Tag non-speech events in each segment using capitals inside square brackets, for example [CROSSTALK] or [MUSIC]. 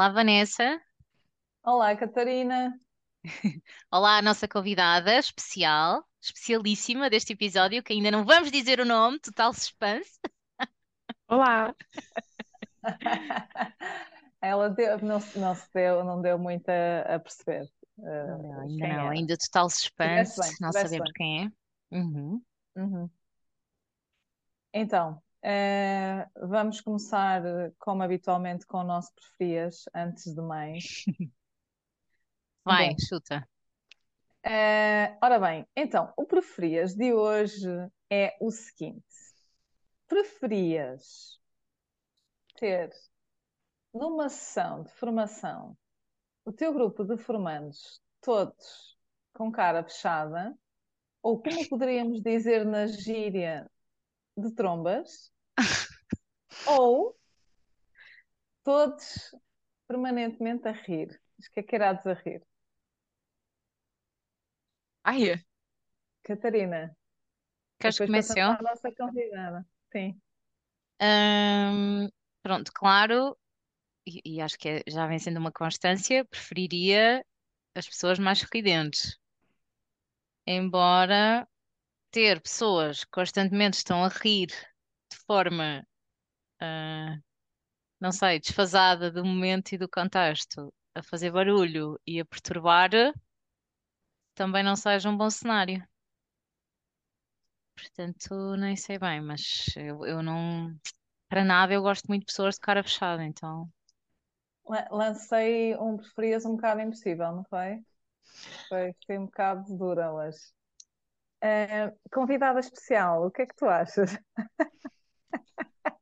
Olá, Vanessa. Olá, Catarina. [LAUGHS] Olá, a nossa convidada especial, especialíssima deste episódio, que ainda não vamos dizer o nome, total suspense. Olá. [LAUGHS] Ela deu, não, não se deu, não deu muito a, a perceber Não, uh, não, ainda não, era. ainda total suspense, bem, não sabemos bem. quem é. Uhum. Uhum. Então, eh, vamos começar, eh, como habitualmente, com o nosso preferias, antes de mais. [LAUGHS] Vai, Bom, chuta. eh, ora bem, então, o preferias de hoje é o seguinte: preferias ter numa sessão de formação o teu grupo de formandos todos com cara fechada, ou como poderíamos dizer na gíria de trombas, [LAUGHS] ou todos permanentemente a rir, escaqueirados a rir. Aí, Catarina, Queres que comece eu? à nossa convidada. Sim. Hum, pronto, claro, e, e acho que é- já vem sendo uma constância, preferiria as pessoas mais sorridentes. Embora ter pessoas que constantemente estão a rir de forma, ah, não sei, desfasada do momento e do contexto, a fazer barulho e a perturbar, também não seja um bom cenário. Portanto, nem sei bem, mas eu, eu não. Para nada eu gosto muito de pessoas de cara fechada, então. La- Lancei um preferias um bocado impossível, não foi? Foi, um bocado dura hoje. Eh, convidada especial, o que é que tu achas? [LAUGHS]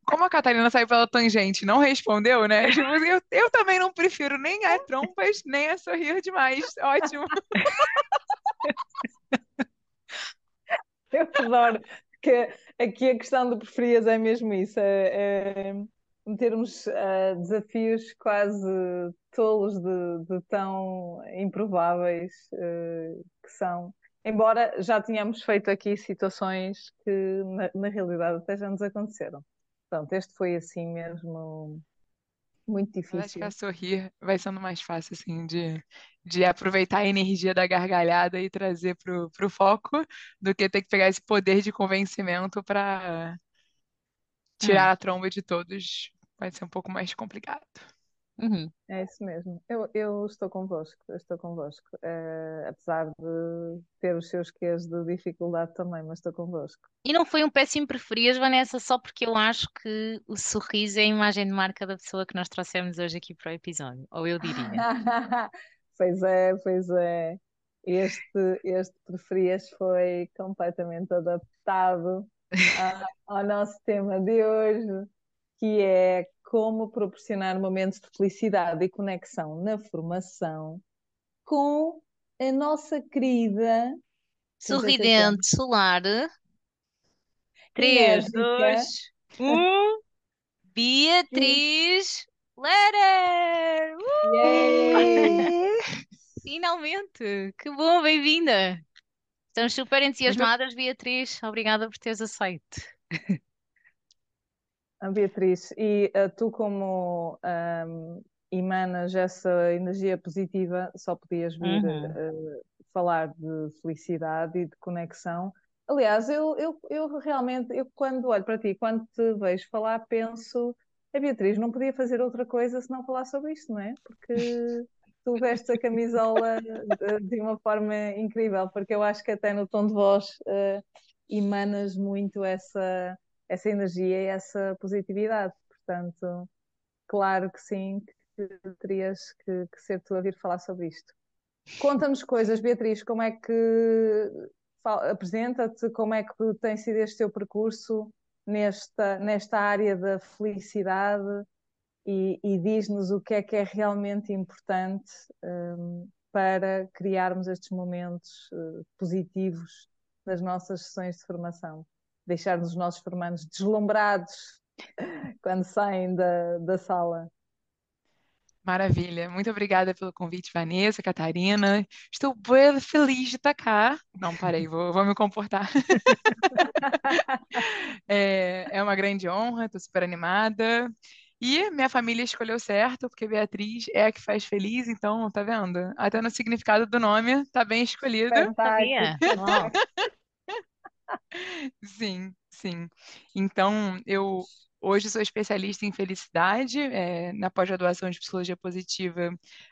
como a Catarina saiu pela tangente não respondeu, né? [LAUGHS] Tipo, eu, eu também não prefiro nem a trompas, nem a sorrir demais. Ótimo. [LAUGHS] Eu adoro que aqui a questão do preferias é mesmo isso, é, é metermos ah, desafios quase tolos de, de tão improváveis eh, que são. Embora já tenhamos feito aqui situações que na, na realidade até já nos aconteceram. Pronto, este foi assim mesmo muito Mas acho que a difícil. sorrir vai sendo mais fácil, assim, de, de aproveitar a energia da gargalhada e trazer pro, pro foco, do que ter que pegar esse poder de convencimento para tirar a tromba de todos. Vai ser um pouco mais complicado. Uhum. É isso mesmo. Eu, eu estou convosco, eu estou convosco. Eh, apesar de ter os seus quês de dificuldade também, mas estou convosco. E não foi um péssimo preferias, Vanessa, só porque eu acho que o sorriso é a imagem de marca da pessoa que nós trouxemos hoje aqui para o episódio. Ou eu diria. [LAUGHS] Pois é, pois é. Este, este preferias foi completamente adaptado [LAUGHS] a- ao nosso tema de hoje, que é como proporcionar momentos de felicidade e conexão na formação com a nossa querida, Sorridente solar. 3, enérgica 2, 1. Beatriz Lerer! Yay! [LAUGHS] Finalmente! Que bom, bem-vinda! Estamos super entusiasmadas, Beatriz. Obrigada por teres aceito. [LAUGHS] Beatriz, e uh, tu como um, emanas essa energia positiva, só podias vir Uhum. uh, falar de felicidade e de conexão. Aliás, eu, eu, eu realmente, eu quando olho para ti, quando te vejo falar, penso, a Beatriz não podia fazer outra coisa senão falar sobre isto, não é? Porque tu vestes a camisola de, de uma forma incrível, porque eu acho que até no tom de voz uh, emanas muito essa essa energia e essa positividade. Portanto, claro que sim, que terias que, que ser tu a vir falar sobre isto. Conta-nos coisas, Beatriz, como é que apresenta-te, como é que tem sido este teu percurso nesta, nesta área da felicidade e, e diz-nos o que é que é realmente importante um, para criarmos estes momentos uh, positivos nas nossas sessões de formação deixar os nossos formandos deslumbrados [LAUGHS] quando saem da, da sala. Maravilha. Muito obrigada pelo convite, Vanessa, Catarina. Estou bem feliz de estar cá. Não, parei, vou, vou me comportar. [LAUGHS] é, é uma grande honra, estou super animada. E minha família escolheu certo, porque Beatriz é a que faz feliz, então, tá vendo? Até no significado do nome, tá bem escolhido. Sabia? Sim, sim. Então, eu hoje sou especialista em felicidade, é, na pós-graduação de Psicologia Positiva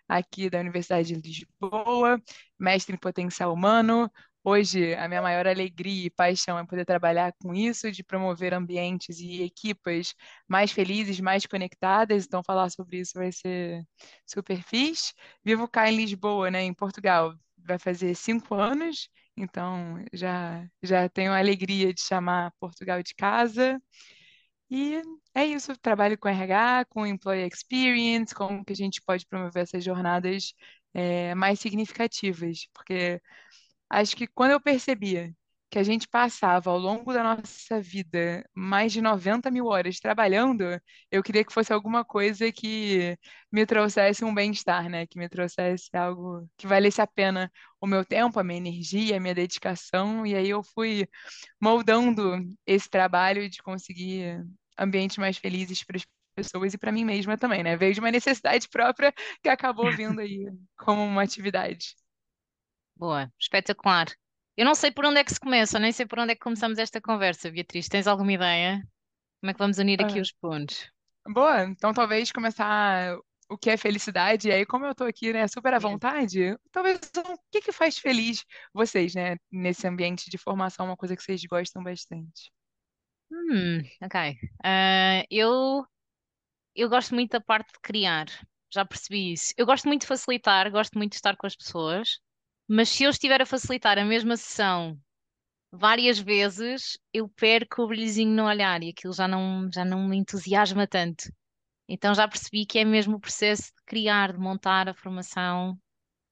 aqui da Universidade de Lisboa, mestre em potencial humano. Hoje, a minha maior alegria e paixão é poder trabalhar com isso, de promover ambientes e equipas mais felizes, mais conectadas. Então, falar sobre isso vai ser super fixe. Vivo cá em Lisboa, né, em Portugal. Vai fazer cinco anos então, já, já tenho a alegria de chamar Portugal de casa. E é isso, trabalho com RH, com Employee Experience, como que a gente pode promover essas jornadas é, mais significativas, porque acho que quando eu percebia que a gente passava ao longo da nossa vida mais de 90 mil horas trabalhando, eu queria que fosse alguma coisa que me trouxesse um bem-estar, né? Que me trouxesse algo que valesse a pena o meu tempo, a minha energia, a minha dedicação. E aí eu fui moldando esse trabalho de conseguir ambientes mais felizes para as pessoas e para mim mesma também, né? Veio de uma necessidade própria que acabou vindo aí como uma atividade. [LAUGHS] Boa, espetacular. Eu não sei por onde é que se começa, nem sei por onde é que começamos esta conversa, Beatriz. Tens alguma ideia? Como é que vamos unir aqui Ah, os pontos? boa, então talvez começar o que é felicidade, e aí como eu tô aqui, né, super à vontade, talvez o que que faz feliz vocês, né, nesse ambiente de formação, uma coisa que vocês gostam bastante. Hum, ok. Ah, eu, eu gosto muito da parte de criar, já percebi isso. Eu gosto muito de facilitar, gosto muito de estar com as pessoas, mas se eu estiver a facilitar a mesma sessão várias vezes, eu perco o brilhozinho no olhar e aquilo já não, já não me entusiasma tanto. Então já percebi que é mesmo o processo de criar, de montar a formação,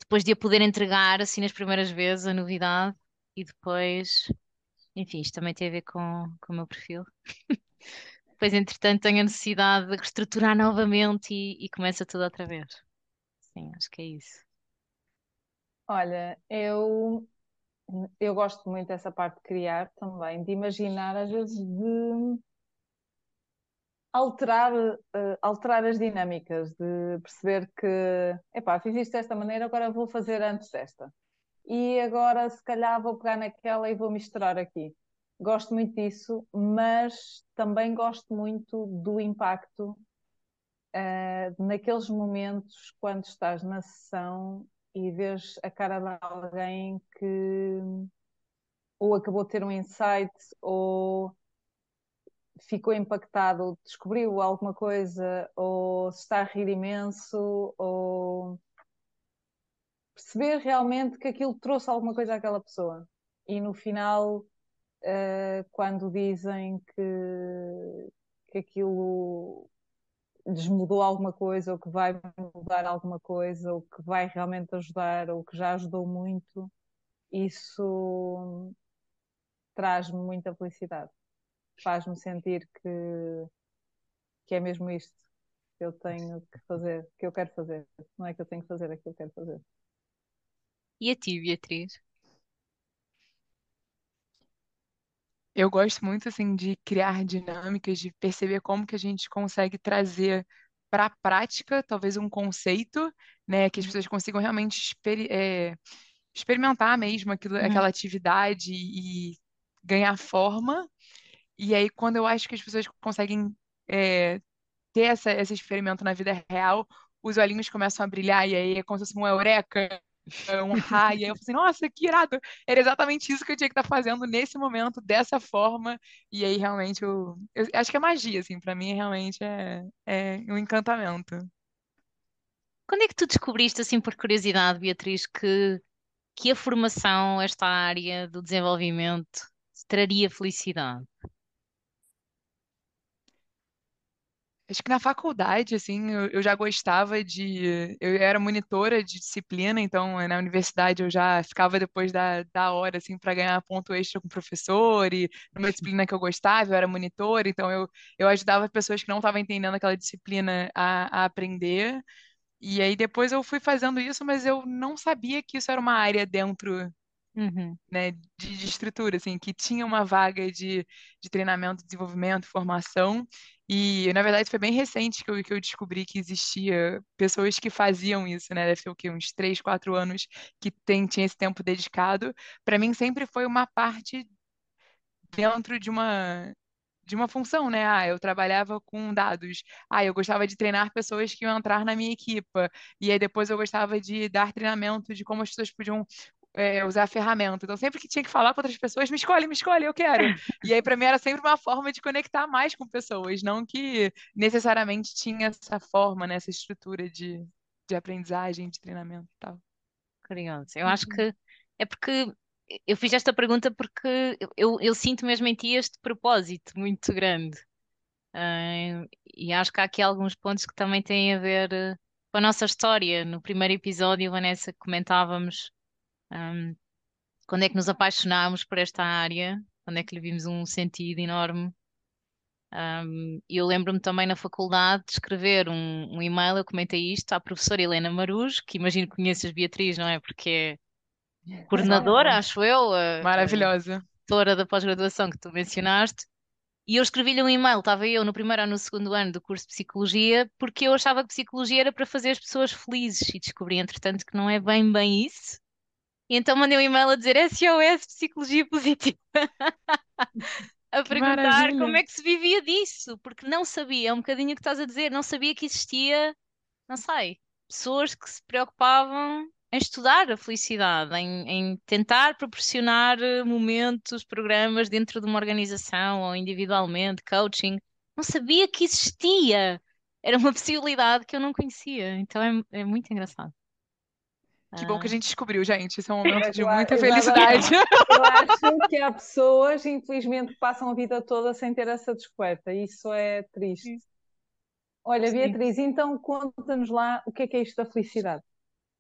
depois de a poder entregar assim nas primeiras vezes a novidade e depois, enfim, isto também tem a ver com, com o meu perfil. [LAUGHS] Depois, entretanto, tenho a necessidade de reestruturar novamente e, e começa tudo outra vez. Sim, acho que é isso. Olha, eu, eu gosto muito dessa parte de criar também, de imaginar, às vezes, de alterar, eh, alterar as dinâmicas, de perceber que, epá, fiz isto desta maneira, agora vou fazer antes desta. E agora, se calhar, vou pegar naquela e vou misturar aqui. Gosto muito disso, mas também gosto muito do impacto, eh, naqueles momentos quando estás na sessão e vês a cara de alguém que ou acabou de ter um insight ou ficou impactado, descobriu alguma coisa, ou se está a rir imenso, ou perceber realmente que aquilo trouxe alguma coisa àquela pessoa. E no final, eh, quando dizem que, que aquilo lhes mudou alguma coisa, ou que vai mudar alguma coisa, ou que vai realmente ajudar, ou que já ajudou muito, isso traz-me muita felicidade. Faz-me sentir que, que é mesmo isto que eu tenho que fazer, que eu quero fazer. Não é que eu tenho que fazer, é que eu quero fazer. E a ti, Beatriz? Eu gosto muito, assim, de criar dinâmicas, de perceber como que a gente consegue trazer para a prática, talvez um conceito, né, que as pessoas consigam realmente experi- é, experimentar mesmo aquilo, Uhum. aquela atividade e ganhar forma. E aí, quando eu acho que as pessoas conseguem é, ter essa, esse experimento na vida real, os olhinhos começam a brilhar, e aí é como se fosse uma eureka, um raio. E aí eu falo assim, nossa, que irado! Era exatamente isso que eu tinha que estar fazendo nesse momento, dessa forma. E aí, realmente, eu, eu acho que é magia, assim, para mim, realmente é, é um encantamento. Quando é que tu descobriste, assim, por curiosidade, Beatriz, que, que a formação, esta área do desenvolvimento, traria felicidade? Acho que na faculdade, assim, eu, eu já gostava de. Eu era monitora de disciplina, então eh, na universidade eu já ficava depois da, da hora, assim, para ganhar ponto extra com o professor, e numa disciplina que eu gostava, eu era monitora, então eu, eu ajudava pessoas que não estavam entendendo aquela disciplina a, a aprender. E aí depois eu fui fazendo isso, mas eu não sabia que isso era uma área dentro. Uhum. né, de, de estrutura, assim, que tinha uma vaga de, de treinamento, desenvolvimento, formação, e na verdade foi bem recente que eu, que eu descobri que existia pessoas que faziam isso, né, deve ser o quê, uns três, quatro anos que tem, tinha esse tempo dedicado. Para mim sempre foi uma parte dentro de uma de uma função, né? Ah, eu trabalhava com dados. Ah, eu gostava de treinar pessoas que iam entrar na minha equipa. E aí depois eu gostava de dar treinamento de como as pessoas podiam é, usar a ferramenta. Então, sempre que tinha que falar com outras pessoas, me escolhe, me escolhe, eu quero. E aí, para mim, era sempre uma forma de conectar mais com pessoas, não que necessariamente tinha essa forma, né, essa estrutura de, de aprendizagem, de treinamento e tal. Curioso. Eu acho que é porque eu fiz esta pergunta porque eu, eu sinto mesmo em ti este propósito muito grande. Ah, e acho que há aqui alguns pontos que também têm a ver eh, com a nossa história. No primeiro episódio, Vanessa, comentávamos um, quando é que nos apaixonámos por esta área, quando é que lhe vimos um sentido enorme. Um, eu lembro-me também na faculdade de escrever um, um, e-mail, eu comentei isto à professora Helena Marujo, que imagino que conheças Beatriz, não é? Porque é coordenadora, acho eu, a, Maravilhosa. doutora da pós-graduação que tu mencionaste. E eu escrevi-lhe um e-mail, estava eu no primeiro ou no segundo ano do curso de Psicologia, porque eu achava que Psicologia era para fazer as pessoas felizes e descobri, entretanto, que não é bem bem isso. E então mandei um e-mail a dizer SOS Psicologia Positiva. [LAUGHS] a perguntar maravilha. como é que se vivia disso, porque não sabia, é um bocadinho o que estás a dizer, não sabia que existia, não sei, pessoas que se preocupavam em estudar a felicidade, em, em tentar proporcionar eh, momentos, programas dentro de uma organização ou individualmente, coaching. Não sabia que existia. Era uma [LAUGHS] possibilidade que eu não conhecia. Então é, é muito engraçado. Que bom que a Ah, gente descobriu, gente. Isso é um [LAUGHS] momento de muita felicidade. Eu [LAUGHS] acho que há pessoas, infelizmente, que passam a vida toda sem ter essa descoberta. Isso é triste. Olha, sim. Beatriz, então conta-nos lá o que é que é isto da felicidade.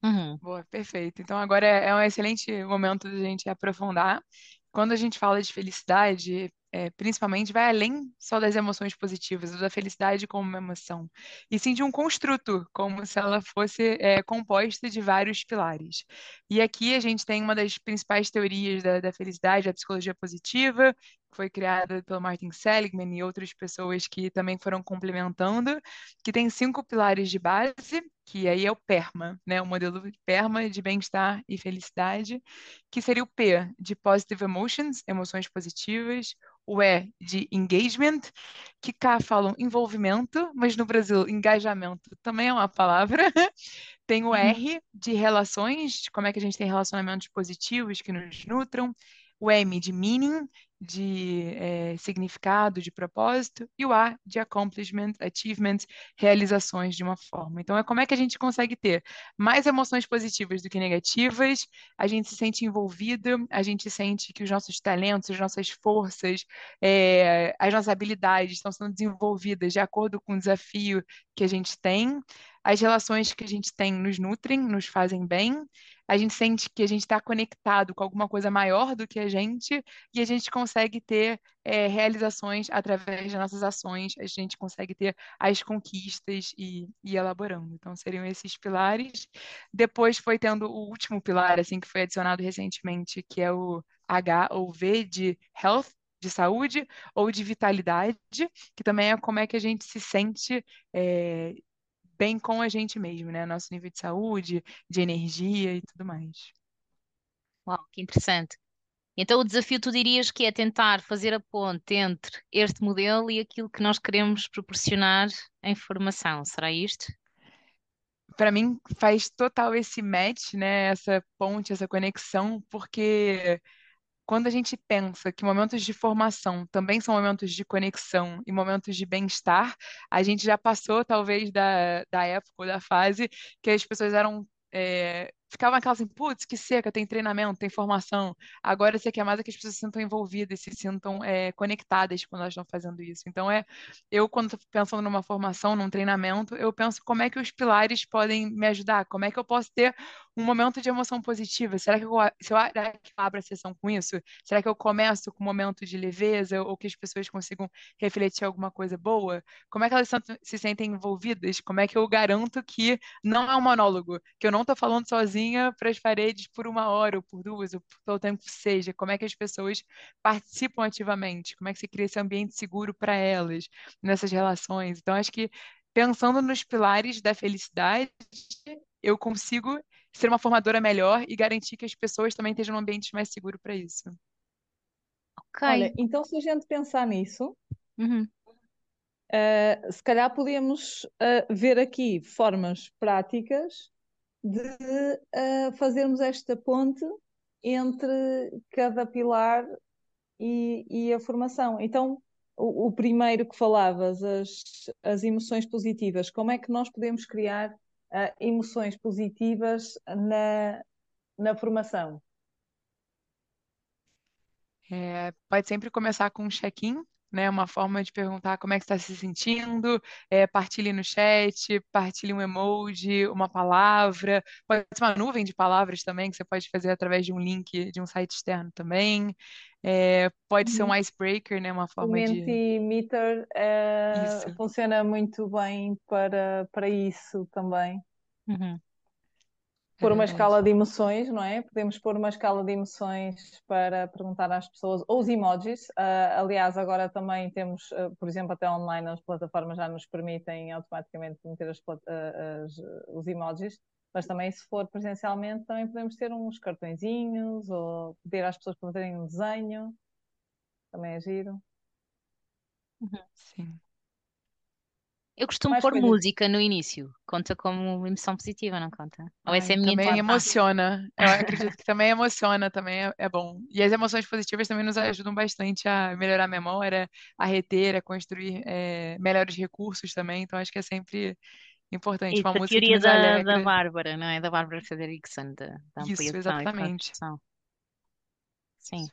Uhum. Boa, perfeito. Então agora é é um excelente momento de a gente aprofundar. Quando a gente fala de felicidade, é, principalmente vai além só das emoções positivas, da felicidade como uma emoção, e sim de um construto, como se ela fosse é, composta de vários pilares. E aqui a gente tem uma das principais teorias da, da felicidade, a psicologia positiva, foi criada pelo Martin Seligman e outras pessoas que também foram complementando, que tem cinco pilares de base, que aí é o PERMA, né? O modelo PERMA de bem-estar e felicidade, que seria o P de Positive Emotions, emoções positivas, o E de Engagement, que cá falam envolvimento, mas no Brasil engajamento também é uma palavra. [LAUGHS] Tem o Uhum. R de relações, como é que a gente tem relacionamentos positivos que nos nutram, o M de meaning, de eh, significado, de propósito, e o A de accomplishment, achievement, realizações de uma forma. Então, é como é que a gente consegue ter mais emoções positivas do que negativas, a gente se sente envolvido, a gente sente que os nossos talentos, as nossas forças, eh, as nossas habilidades estão sendo desenvolvidas de acordo com o desafio que a gente tem, as relações que a gente tem nos nutrem, nos fazem bem, a gente sente que a gente está conectado com alguma coisa maior do que a gente e a gente consegue ter é, realizações através das nossas ações, a gente consegue ter as conquistas e, e elaborando. Então, seriam esses pilares. Depois foi tendo o último pilar, assim, que foi adicionado recentemente, que é o H ou V de Health, de saúde, ou de vitalidade, que também é como é que a gente se sente é, bem com a gente mesmo, né? Nosso nível de saúde, de energia e tudo mais. Uau, que interessante. Então, o desafio tu dirias que é tentar fazer a ponte entre este modelo e aquilo que nós queremos proporcionar em formação. Será isto? Para mim faz total esse match, né? Essa ponte, essa conexão, porque quando a gente pensa que momentos de formação também são momentos de conexão e momentos de bem-estar, a gente já passou talvez da, da época ou da fase que as pessoas eram é, ficavam aquelas assim, putz, que seca, tem treinamento, tem formação. Agora você quer mais é que as pessoas se sintam envolvidas, se sintam é, conectadas quando elas estão fazendo isso. Então, é, eu, quando estou pensando numa formação, num treinamento, eu penso como é que os pilares podem me ajudar, como é que eu posso ter um momento de emoção positiva. Será que eu, será que eu abro a sessão com isso? Será que eu começo com um momento de leveza ou que as pessoas consigam refletir alguma coisa boa? Como é que elas se sentem envolvidas? Como é que eu garanto que não é um monólogo, que eu não estou falando sozinho sozinha para as paredes por uma hora, ou por duas, ou por todo o tempo que seja? Como é que as pessoas participam ativamente? Como é que você cria esse ambiente seguro para elas nessas relações? Então, acho que pensando nos pilares da felicidade, eu consigo ser uma formadora melhor e garantir que as pessoas também estejam num ambiente mais seguro para isso. Ok. Olha, então se a gente pensar nisso, Uhum. Uh, se calhar podemos uh, ver aqui formas práticas de uh, fazermos esta ponte entre cada pilar e, e a formação. Então, o, o, primeiro que falavas, as, as emoções positivas, como é que nós podemos criar emoções positivas na, na formação? É, pode sempre começar com um check-in, né? Uma forma de perguntar como é que está se sentindo, é, partilhe no chat, partilhe um emoji, uma palavra, pode ser uma nuvem de palavras também, que você pode fazer através de um link de um site externo também. É, pode ser um Uhum. icebreaker, né? Uma O forma de. Mentimeter uh, Isso. funciona muito bem para, para isso também. Uhum. Pôr uma escala de emoções, não é? Podemos pôr uma escala de emoções para perguntar às pessoas, ou os emojis. Uh, aliás, agora também temos, uh, por exemplo, até online as plataformas já nos permitem automaticamente meter as, uh, as, os emojis, mas também se for presencialmente também podemos ter uns cartõezinhos ou pedir às pessoas para fazerem um desenho. Também é giro. Uhum. Sim. Eu costumo Mais pôr coisas. música no início. Conta como emoção positiva, não conta? Ou essa é a minha também intuição? emociona. Eu acredito que também emociona, também é, é bom. E as emoções positivas também nos ajudam bastante a melhorar a memória, a reter, a construir é, melhores recursos também. Então, acho que é sempre importante. Isso, Uma a teoria da, da. Bárbara, não é? Da Bárbara Frederickson, da, da Isso, ampliação e exatamente. Sim.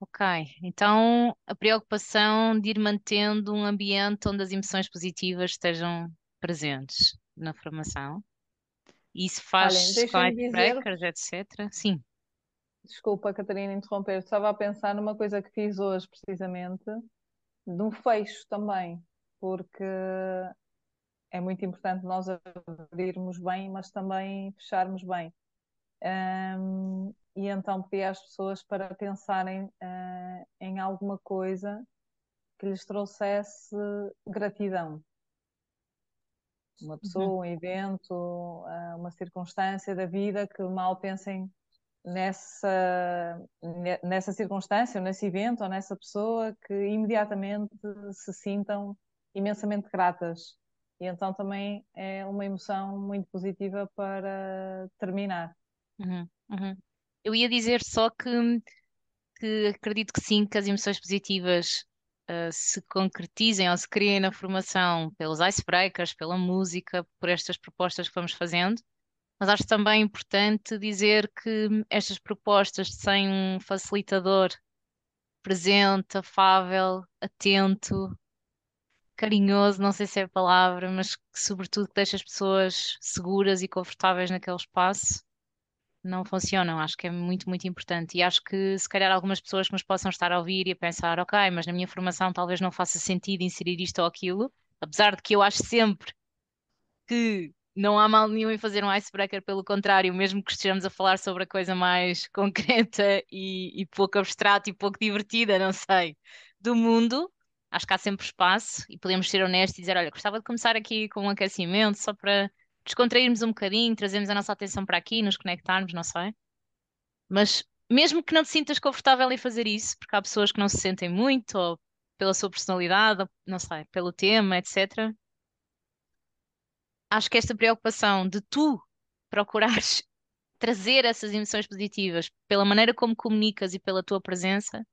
Ok, então a preocupação de ir mantendo um ambiente onde as emoções positivas estejam presentes na formação. Isso Olhem, faz deixem-me icebreakers, dizer-vos, etc. Sim. desculpa, Catarina, interromper, estava a pensar numa coisa que fiz hoje, precisamente, de um fecho também, porque é muito importante nós abrirmos bem, mas também fecharmos bem. Um, e então pedi às pessoas para pensarem uh, em alguma coisa que lhes trouxesse gratidão. Uma pessoa, Uhum. um evento, uh, uma circunstância da vida que mal pensem nessa, nessa circunstância, ou nesse evento, ou nessa pessoa, que imediatamente se sintam imensamente gratas. E então também é uma emoção muito positiva para terminar. Uhum. Uhum. Eu ia dizer só que, que acredito que sim, que as emoções positivas uh, se concretizem ou se criem na formação pelos icebreakers, pela música, por estas propostas que vamos fazendo. Mas acho também importante dizer que estas propostas sem um facilitador presente, afável, atento, carinhoso, não sei se é a palavra, mas que sobretudo que deixa as pessoas seguras e confortáveis naquele espaço, não funcionam. Acho que é muito, muito importante. E acho que se calhar algumas pessoas que nos possam estar a ouvir e a pensar, ok, mas na minha formação talvez não faça sentido inserir isto ou aquilo, apesar de que eu acho sempre que não há mal nenhum em fazer um icebreaker, pelo contrário, mesmo que estejamos a falar sobre a coisa mais [LAUGHS] concreta e, e pouco abstrata e pouco divertida, não sei, do mundo, acho que há sempre espaço e podemos ser honestos e dizer: olha, gostava de começar aqui com um aquecimento só para descontrairmos um bocadinho, trazermos a nossa atenção para aqui, nos conectarmos, não sei. Mas mesmo que não te sintas confortável em fazer isso, porque há pessoas que não se sentem muito, ou pela sua personalidade, ou, não sei, pelo tema, etc acho que esta preocupação de tu procurares [LAUGHS] trazer essas emoções positivas pela maneira como comunicas e pela tua presença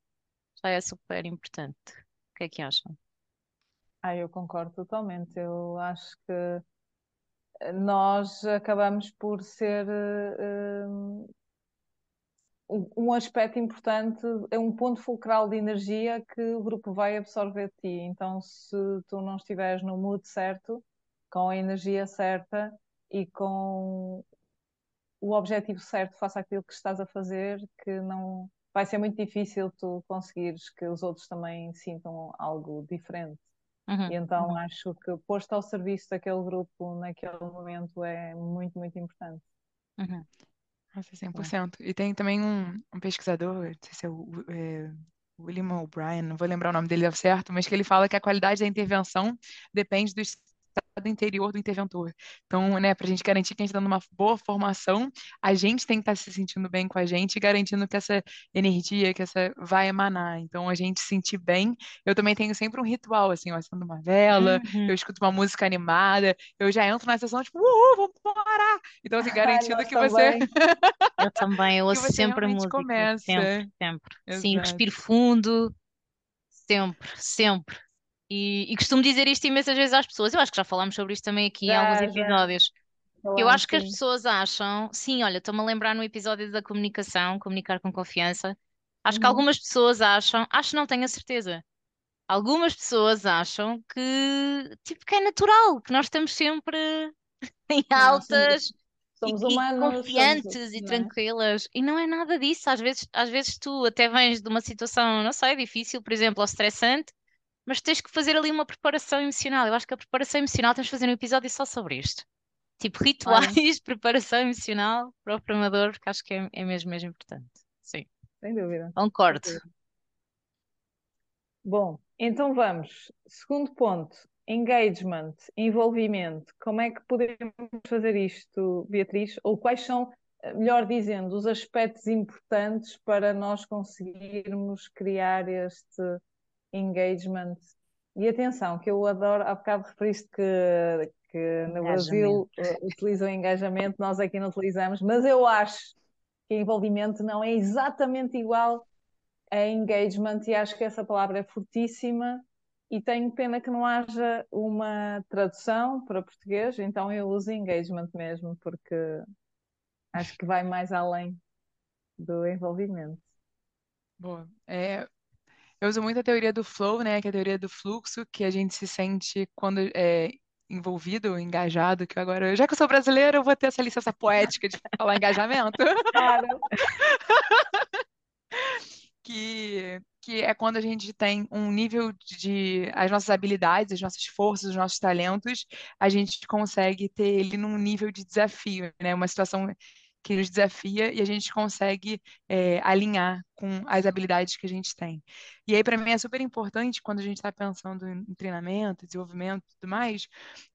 já é super importante. O que é que acham? Ah, eu concordo totalmente. Eu acho que nós acabamos por ser uh, um aspecto importante, é um ponto fulcral de energia que o grupo vai absorver de ti. Então, se tu não estiveres no mood certo, com a energia certa e com o objetivo certo, faça aquilo que estás a fazer, que não vai ser muito difícil tu conseguires que os outros também sintam algo diferente. Uhum, E então uhum, acho que posto ao serviço daquele grupo naquele momento é muito, muito importante. uhum. Nossa, Sim. 100%. E tem também um, um pesquisador, não sei se é o é, William O'Brien, não vou lembrar o nome dele certo, mas que ele fala que a qualidade da intervenção depende do interior do interventor. Então, né, para a gente garantir que a gente está dando uma boa formação, a gente tem que estar se sentindo bem com a gente garantindo que essa energia, que essa vai emanar. Então, a gente se sentir bem. Eu também tenho sempre um ritual, assim, eu acendo uma vela, eu Uhum. escuto uma música animada, eu já entro na sessão, tipo, uhul, vamos embora! Então, assim, [LAUGHS] garantindo que você. [LAUGHS] Eu também, eu ouço sempre realmente música, sempre, começa. sempre. Sim, Exato. respiro fundo, sempre, sempre. E, e costumo dizer isto imensas vezes às pessoas. Eu acho que já falámos sobre isto também aqui em alguns Já, episódios. Eu falamos, acho que as sim. pessoas acham, sim, olha, estou-me a lembrar no episódio da comunicação, comunicar com confiança. Acho que Uhum. algumas pessoas acham, acho que não tenho a certeza. Algumas pessoas acham que, tipo, que é natural, que nós estamos sempre [LAUGHS] em Nós somos, altas e, somos e humanos, somos, confiantes e não é? tranquilas. E não é nada disso. Às vezes, às vezes tu até vens de uma situação, não sei, difícil, por exemplo, ou estressante, mas tens que fazer ali uma preparação emocional. Eu acho que a preparação emocional temos que fazer um episódio só sobre isto. Tipo, Olha, rituais, [LAUGHS] preparação emocional para o programador, porque acho que é, é mesmo, mesmo importante. Sim, sem dúvida. concordo. Bom, então vamos. Segundo ponto, engagement, envolvimento. Como é que podemos fazer isto, Beatriz? Ou quais são, eh, melhor dizendo, os aspectos importantes para nós conseguirmos criar este engagement? E atenção, que eu adoro, há bocado referiste que, que no Brasil eh, utilizam engajamento, nós aqui não utilizamos, mas eu acho que envolvimento não é exatamente igual a engagement e acho que essa palavra é fortíssima e tenho pena que não haja uma tradução para português, então eu uso engagement mesmo, porque acho que vai mais além do envolvimento. Boa. É, eu uso muito a teoria do flow, né, que é a teoria do fluxo, que a gente se sente quando é envolvido, engajado, que agora, já que eu sou brasileira, eu vou ter essa licença poética de falar engajamento. Claro. [LAUGHS] que, que é quando a gente tem um nível de as nossas habilidades, as nossas forças, os nossos talentos, a gente consegue ter ele num nível de desafio, né? Uma situação que nos desafia e a gente consegue é, alinhar com as habilidades que a gente tem. E aí, para mim, é super importante quando a gente está pensando em treinamento, desenvolvimento e tudo mais,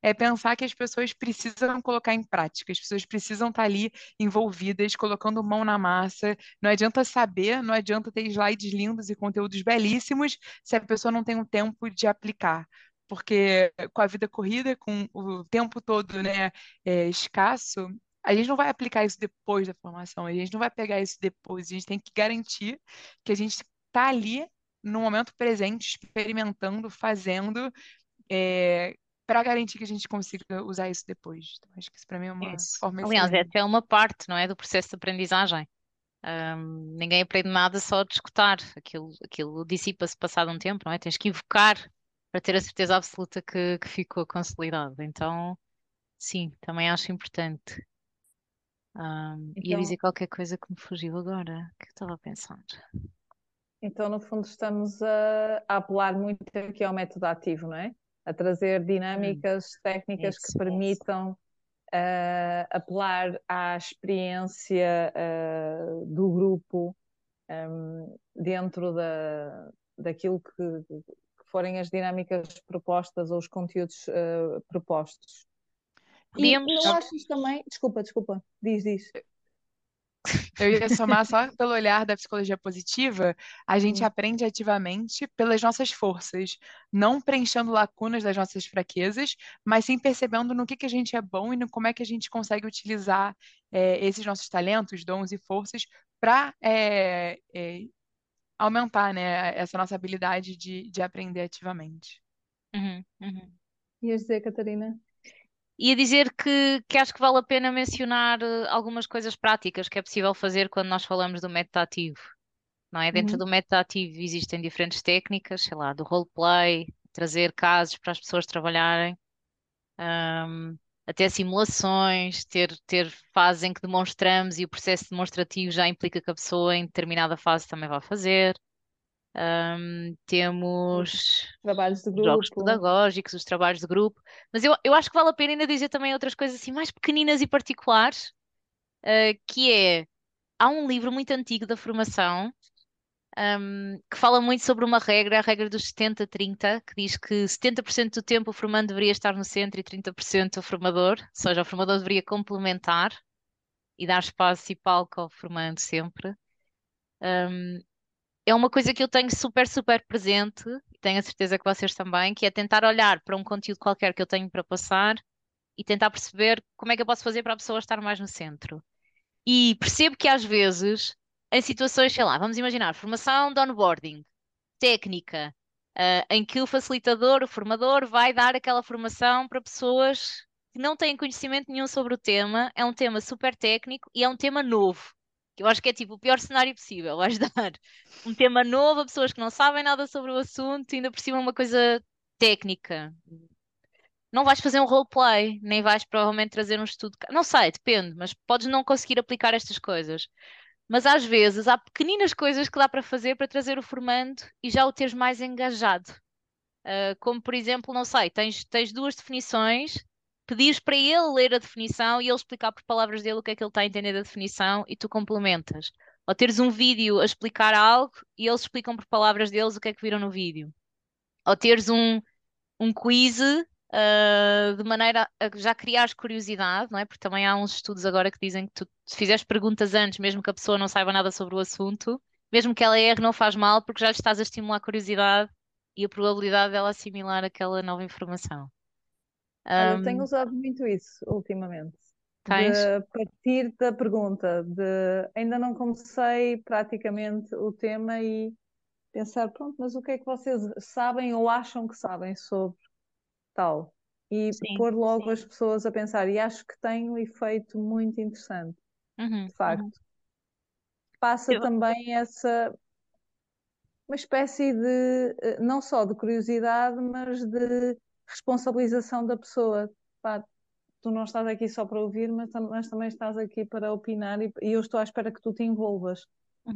é pensar que as pessoas precisam colocar em prática, as pessoas precisam estar ali envolvidas, colocando mão na massa, não adianta saber, não adianta ter slides lindos e conteúdos belíssimos se a pessoa não tem um tempo de aplicar. Porque com a vida corrida, com o tempo todo, né, é, escasso, a gente não vai aplicar isso depois da formação, a gente não vai pegar isso depois, a gente tem que garantir que a gente está ali no momento presente, experimentando, fazendo, é, para garantir que a gente consiga usar isso depois. Então, acho que isso para mim é uma Isso. forma Aliás, excelente. é uma parte, não é, do processo de aprendizagem. Ahm, ninguém aprende nada só de escutar. Aquilo, aquilo dissipa-se passado um tempo, não é? Tens que invocar para ter a certeza absoluta que, que ficou consolidado. Então, sim, também acho importante. Ahm, ia dizer Então, qualquer coisa que me fugiu agora, que eu estava a pensar. então no fundo estamos a, a apelar muito aqui ao método ativo, não é? A trazer Hum, dinâmicas, técnicas que isso. permitam uh, apelar à experiência uh, do grupo um, dentro da, daquilo que, que, forem as dinâmicas propostas ou os conteúdos uh, propostos. E não Podíamos, achas também, desculpa, desculpa, diz, diz. Eu ia somar só pelo olhar da psicologia positiva, a gente Hum, aprende ativamente pelas nossas forças, não preenchendo lacunas das nossas fraquezas, mas sim percebendo no que que a gente é bom e no como é que a gente consegue utilizar eh, esses nossos talentos, dons e forças para aumentar, né, essa nossa habilidade de, de aprender ativamente. Uhum, uhum. Ias dizer, Catarina? Ia dizer que, que acho que vale a pena mencionar eh, algumas coisas práticas que é possível fazer quando nós falamos do método ativo. não é? Dentro Uhum. do método ativo existem diferentes técnicas, sei lá, do roleplay, trazer casos para as pessoas trabalharem, ahm, até simulações, ter, ter fases em que demonstramos e o processo demonstrativo já implica que a pessoa em determinada fase também vai fazer. Um, temos Trabalhos de os jogos grupo. pedagógicos, os trabalhos de grupo, mas eu, eu acho que vale a pena ainda dizer também outras coisas assim mais pequeninas e particulares, uh, que é, há um livro muito antigo da formação, um, que fala muito sobre uma regra, a regra dos 70-30, que diz que 70% do tempo o formando deveria estar no centro e 30% o formador, ou seja, o formador deveria complementar e dar espaço e palco ao formando sempre. Um, é uma coisa que eu tenho super, super presente, e tenho a certeza que vocês também, que é tentar olhar para um conteúdo qualquer que eu tenho para passar e tentar perceber como é que eu posso fazer para a pessoa estar mais no centro. E percebo que às vezes, em situações, sei lá, vamos imaginar, formação de onboarding, técnica, uh, em que o facilitador, o formador, vai dar aquela formação para pessoas que não têm conhecimento nenhum sobre o tema, é um tema super técnico e é um tema novo. Eu acho que é tipo o pior cenário possível. Vais [LAUGHS] dar um tema novo a pessoas que não sabem nada sobre o assunto, e ainda por cima uma coisa técnica. Não vais fazer um roleplay, nem vais provavelmente trazer um estudo. Não sei, depende, mas podes não conseguir aplicar estas coisas. Mas às vezes há pequeninas coisas que dá para fazer para trazer o formando e já o teres mais engajado. Uh, como por exemplo, não sei, tens, tens duas definições pedires para ele ler a definição e ele explicar por palavras dele o que é que ele está a entender da definição e tu complementas. Ou teres um vídeo a explicar algo e eles explicam por palavras deles o que é que viram no vídeo. Ou teres um, um quiz uh, de maneira a já criares curiosidade, não é? Porque também há uns estudos agora que dizem que tu, se fizeres perguntas antes, mesmo que a pessoa não saiba nada sobre o assunto, mesmo que ela erre, não faz mal, porque já estás a estimular a curiosidade e a probabilidade dela assimilar aquela nova informação. Olha, eu tenho usado muito isso ultimamente. tens? De partir da pergunta, de ainda não comecei praticamente o tema e pensar, pronto, mas o que é que vocês sabem ou acham que sabem sobre tal? E Sim, pôr logo sim. as pessoas a pensar, e acho que tem um efeito muito interessante, Uhum, de uhum. facto. Passa Eu- também essa, uma espécie de, eh, não só de curiosidade, mas de responsabilização da pessoa. Pá, tu não estás aqui só para ouvir, mas, mas também estás aqui para opinar e, e eu estou à espera que tu te envolvas.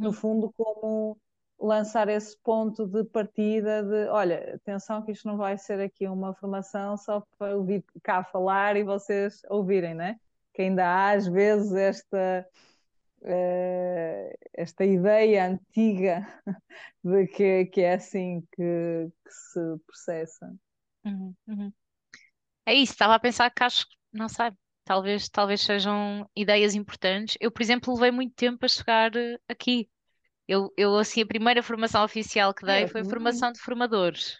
No Uhum, fundo, como lançar esse ponto de partida de, olha, atenção que isto não vai ser aqui uma formação só para ouvir cá falar e vocês ouvirem, né? Que ainda há às vezes esta eh, esta ideia antiga [LAUGHS] de que, que é assim que, que se processa. Uhum, uhum. É isso, estava a pensar que acho, não sei, talvez, talvez sejam ideias importantes. Eu, por exemplo, levei muito tempo a chegar eh, aqui. Eu, eu, assim, a primeira formação oficial que dei foi formação de formadores.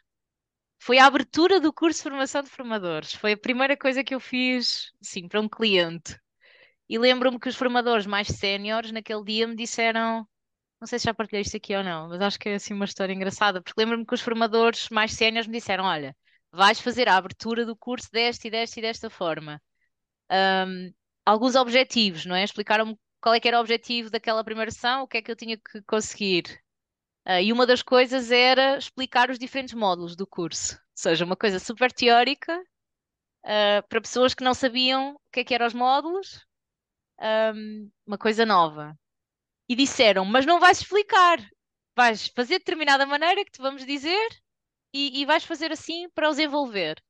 Foi a abertura do curso de formação de formadores. Foi a primeira coisa que eu fiz, sim, para um cliente. E lembro-me que os formadores mais séniores naquele dia me disseram, não sei se já partilhei isto aqui ou não, mas acho que é assim uma história engraçada, porque lembro-me que os formadores mais séniores me disseram, olha, vais fazer a abertura do curso desta e desta e desta forma. Ahm, alguns objetivos, não é? Explicaram-me qual é que era o objetivo daquela primeira sessão, o que é que eu tinha que conseguir. Ah, e uma das coisas era explicar os diferentes módulos do curso. Ou seja, uma coisa super teórica, ah, para pessoas que não sabiam o que é que eram os módulos, ahm, uma coisa nova. E disseram, mas não vais explicar, vais fazer de determinada maneira que te vamos dizer e, e vais fazer assim para os envolver.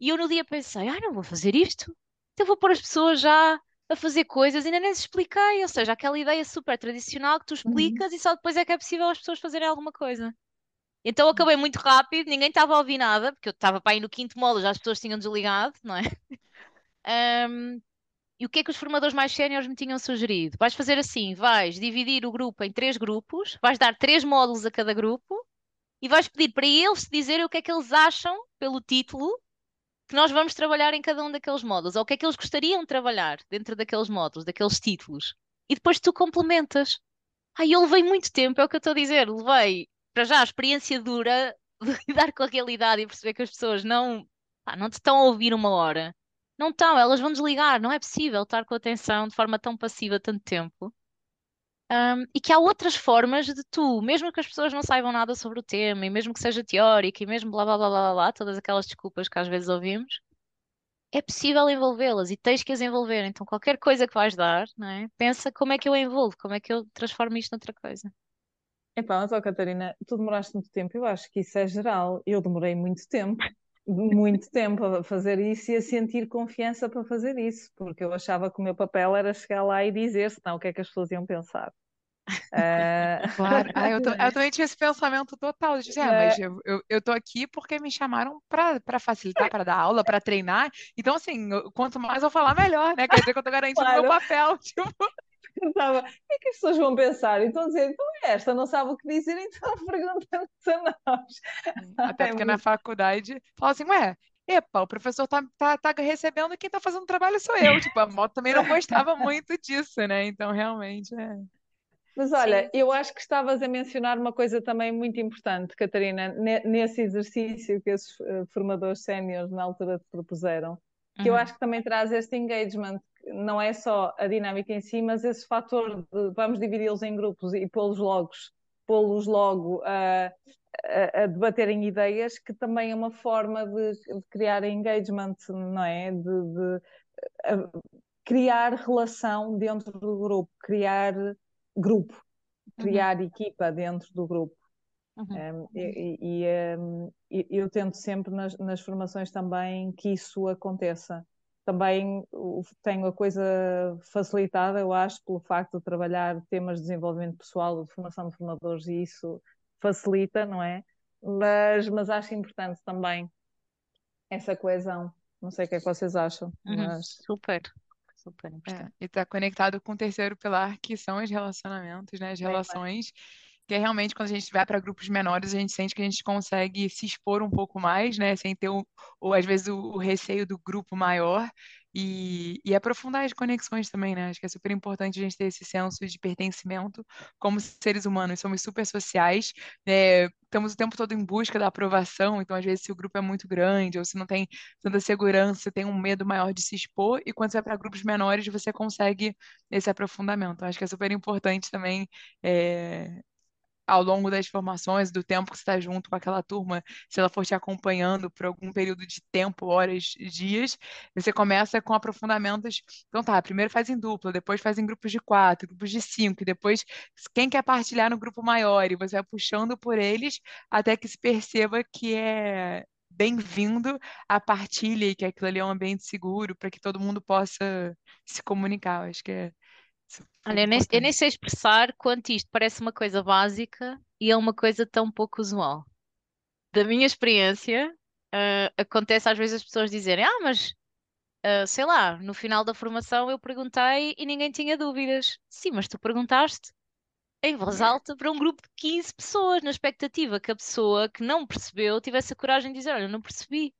E eu no dia pensei, ah, não vou fazer isto. Então vou pôr as pessoas já a fazer coisas e ainda nem lhes expliquei. Ou seja, aquela ideia super tradicional que tu Uhum. explicas e só depois é que é possível as pessoas fazerem alguma coisa. Então acabei muito rápido, ninguém estava a ouvir nada, porque eu estava para ir no quinto módulo, já as pessoas tinham desligado, não é? [LAUGHS] Ahm, e o que é que os formadores mais séniores me tinham sugerido? Vais fazer assim, vais dividir o grupo em três grupos, vais dar três módulos a cada grupo e vais pedir para eles dizerem o que é que eles acham pelo título que nós vamos trabalhar em cada um daqueles módulos, ou o que é que eles gostariam de trabalhar dentro daqueles módulos, daqueles títulos. E depois tu complementas. Ai, eu levei muito tempo, é o que eu estou a dizer, levei para já a experiência dura [LAUGHS] de lidar com a realidade e perceber que as pessoas não, pá, não te estão a ouvir uma hora. Não estão, elas vão desligar, não é possível estar com atenção de forma tão passiva tanto tempo. Um, e que há outras formas de tu, mesmo que as pessoas não saibam nada sobre o tema, e mesmo que seja teórico, e mesmo blá blá blá blá blá, todas aquelas desculpas que às vezes ouvimos, é possível envolvê-las e tens que as envolver. Então, qualquer coisa que vais dar, não é? Pensa como é que eu envolvo, como é que eu transformo isto noutra coisa. Epá, mas ó, Catarina, tu demoraste muito tempo, eu acho que isso é geral. Eu demorei muito tempo, muito tempo a fazer isso e a sentir confiança para fazer isso, porque eu achava que o meu papel era chegar lá e dizer, senão o que é que as pessoas iam pensar. Ah, Claro. Ah, eu, ta- eu também [LAUGHS] tinha esse pensamento total de dizer, ah, mas eu, eu, eu tô aqui porque me chamaram para facilitar, para dar aula, para treinar. Então, assim, quanto mais eu falar, melhor, né? Quer dizer que eu tô garantindo meu claro, papel. [LAUGHS] Tipo, pensava, o que é que as pessoas vão pensar? Então dizer, então esta não sabe o que dizer, então [LAUGHS] pergunta-nos a nós. até É porque na faculdade fala assim, ué, epa, o professor tá, tá, tá recebendo e quem tá fazendo o trabalho sou eu. Tipo, a moto também não gostava muito disso, né? Então, realmente, é. Mas olha, Sim. eu acho que estavas a mencionar uma coisa também muito importante, Catarina, ne- nesse exercício que esses eh, formadores séniores na altura te propuseram, que eu Uhum. acho que também traz este engagement, que não é só a dinâmica em si, mas esse fator de vamos dividi-los em grupos e pô-los logo, pô-los logo a, a, a debaterem ideias, que também é uma forma de, de criar engagement, não é? De, de, a- criar relação dentro do grupo, criar grupo, Uhum. criar equipa dentro do grupo. Uhum. Um, e e, um, eu tento sempre nas, nas formações também que isso aconteça. Também tenho a coisa facilitada, eu acho, pelo facto de trabalhar temas de desenvolvimento pessoal, de formação de formadores, e isso facilita, não é? Mas, mas acho importante também essa coesão. Não sei o que é que vocês acham, Uhum. mas Super, É, importante. e tá conectado com o terceiro pilar, que são os relacionamentos, né? As relações, que é realmente quando a gente vai para grupos menores, a gente sente que a gente consegue se expor um pouco mais, né? Sem ter, o, ou às vezes, o, o receio do grupo maior. E, e aprofundar as conexões também, né? Acho que é super importante a gente ter esse senso de pertencimento como seres humanos. Somos super sociais, né? Estamos o tempo todo em busca da aprovação, então, às vezes, se o grupo é muito grande ou se não tem tanta segurança, tem um medo maior de se expor, e quando você vai para grupos menores, você consegue esse aprofundamento. Acho que é super importante também, é, ao longo das formações, do tempo que você está junto com aquela turma, se ela for te acompanhando por algum período de tempo, horas, dias, você começa com aprofundamentos. Então tá, primeiro faz em dupla, depois faz em grupos de quatro, grupos de cinco, e depois quem quer partilhar no grupo maior, e você vai puxando por eles até que se perceba que é bem-vindo a partilha e que aquilo ali é um ambiente seguro para que todo mundo possa se comunicar. Eu Acho que é Olha, eu nem, eu nem sei expressar quanto isto parece uma coisa básica e é uma coisa tão pouco usual. Da minha experiência, ah, acontece às vezes as pessoas dizerem: Ah, mas ah, sei lá, no final da formação eu perguntei e ninguém tinha dúvidas. Sim, mas tu perguntaste em voz alta para um grupo de 15 pessoas, na expectativa que a pessoa que não percebeu tivesse a coragem de dizer: Olha, não percebi.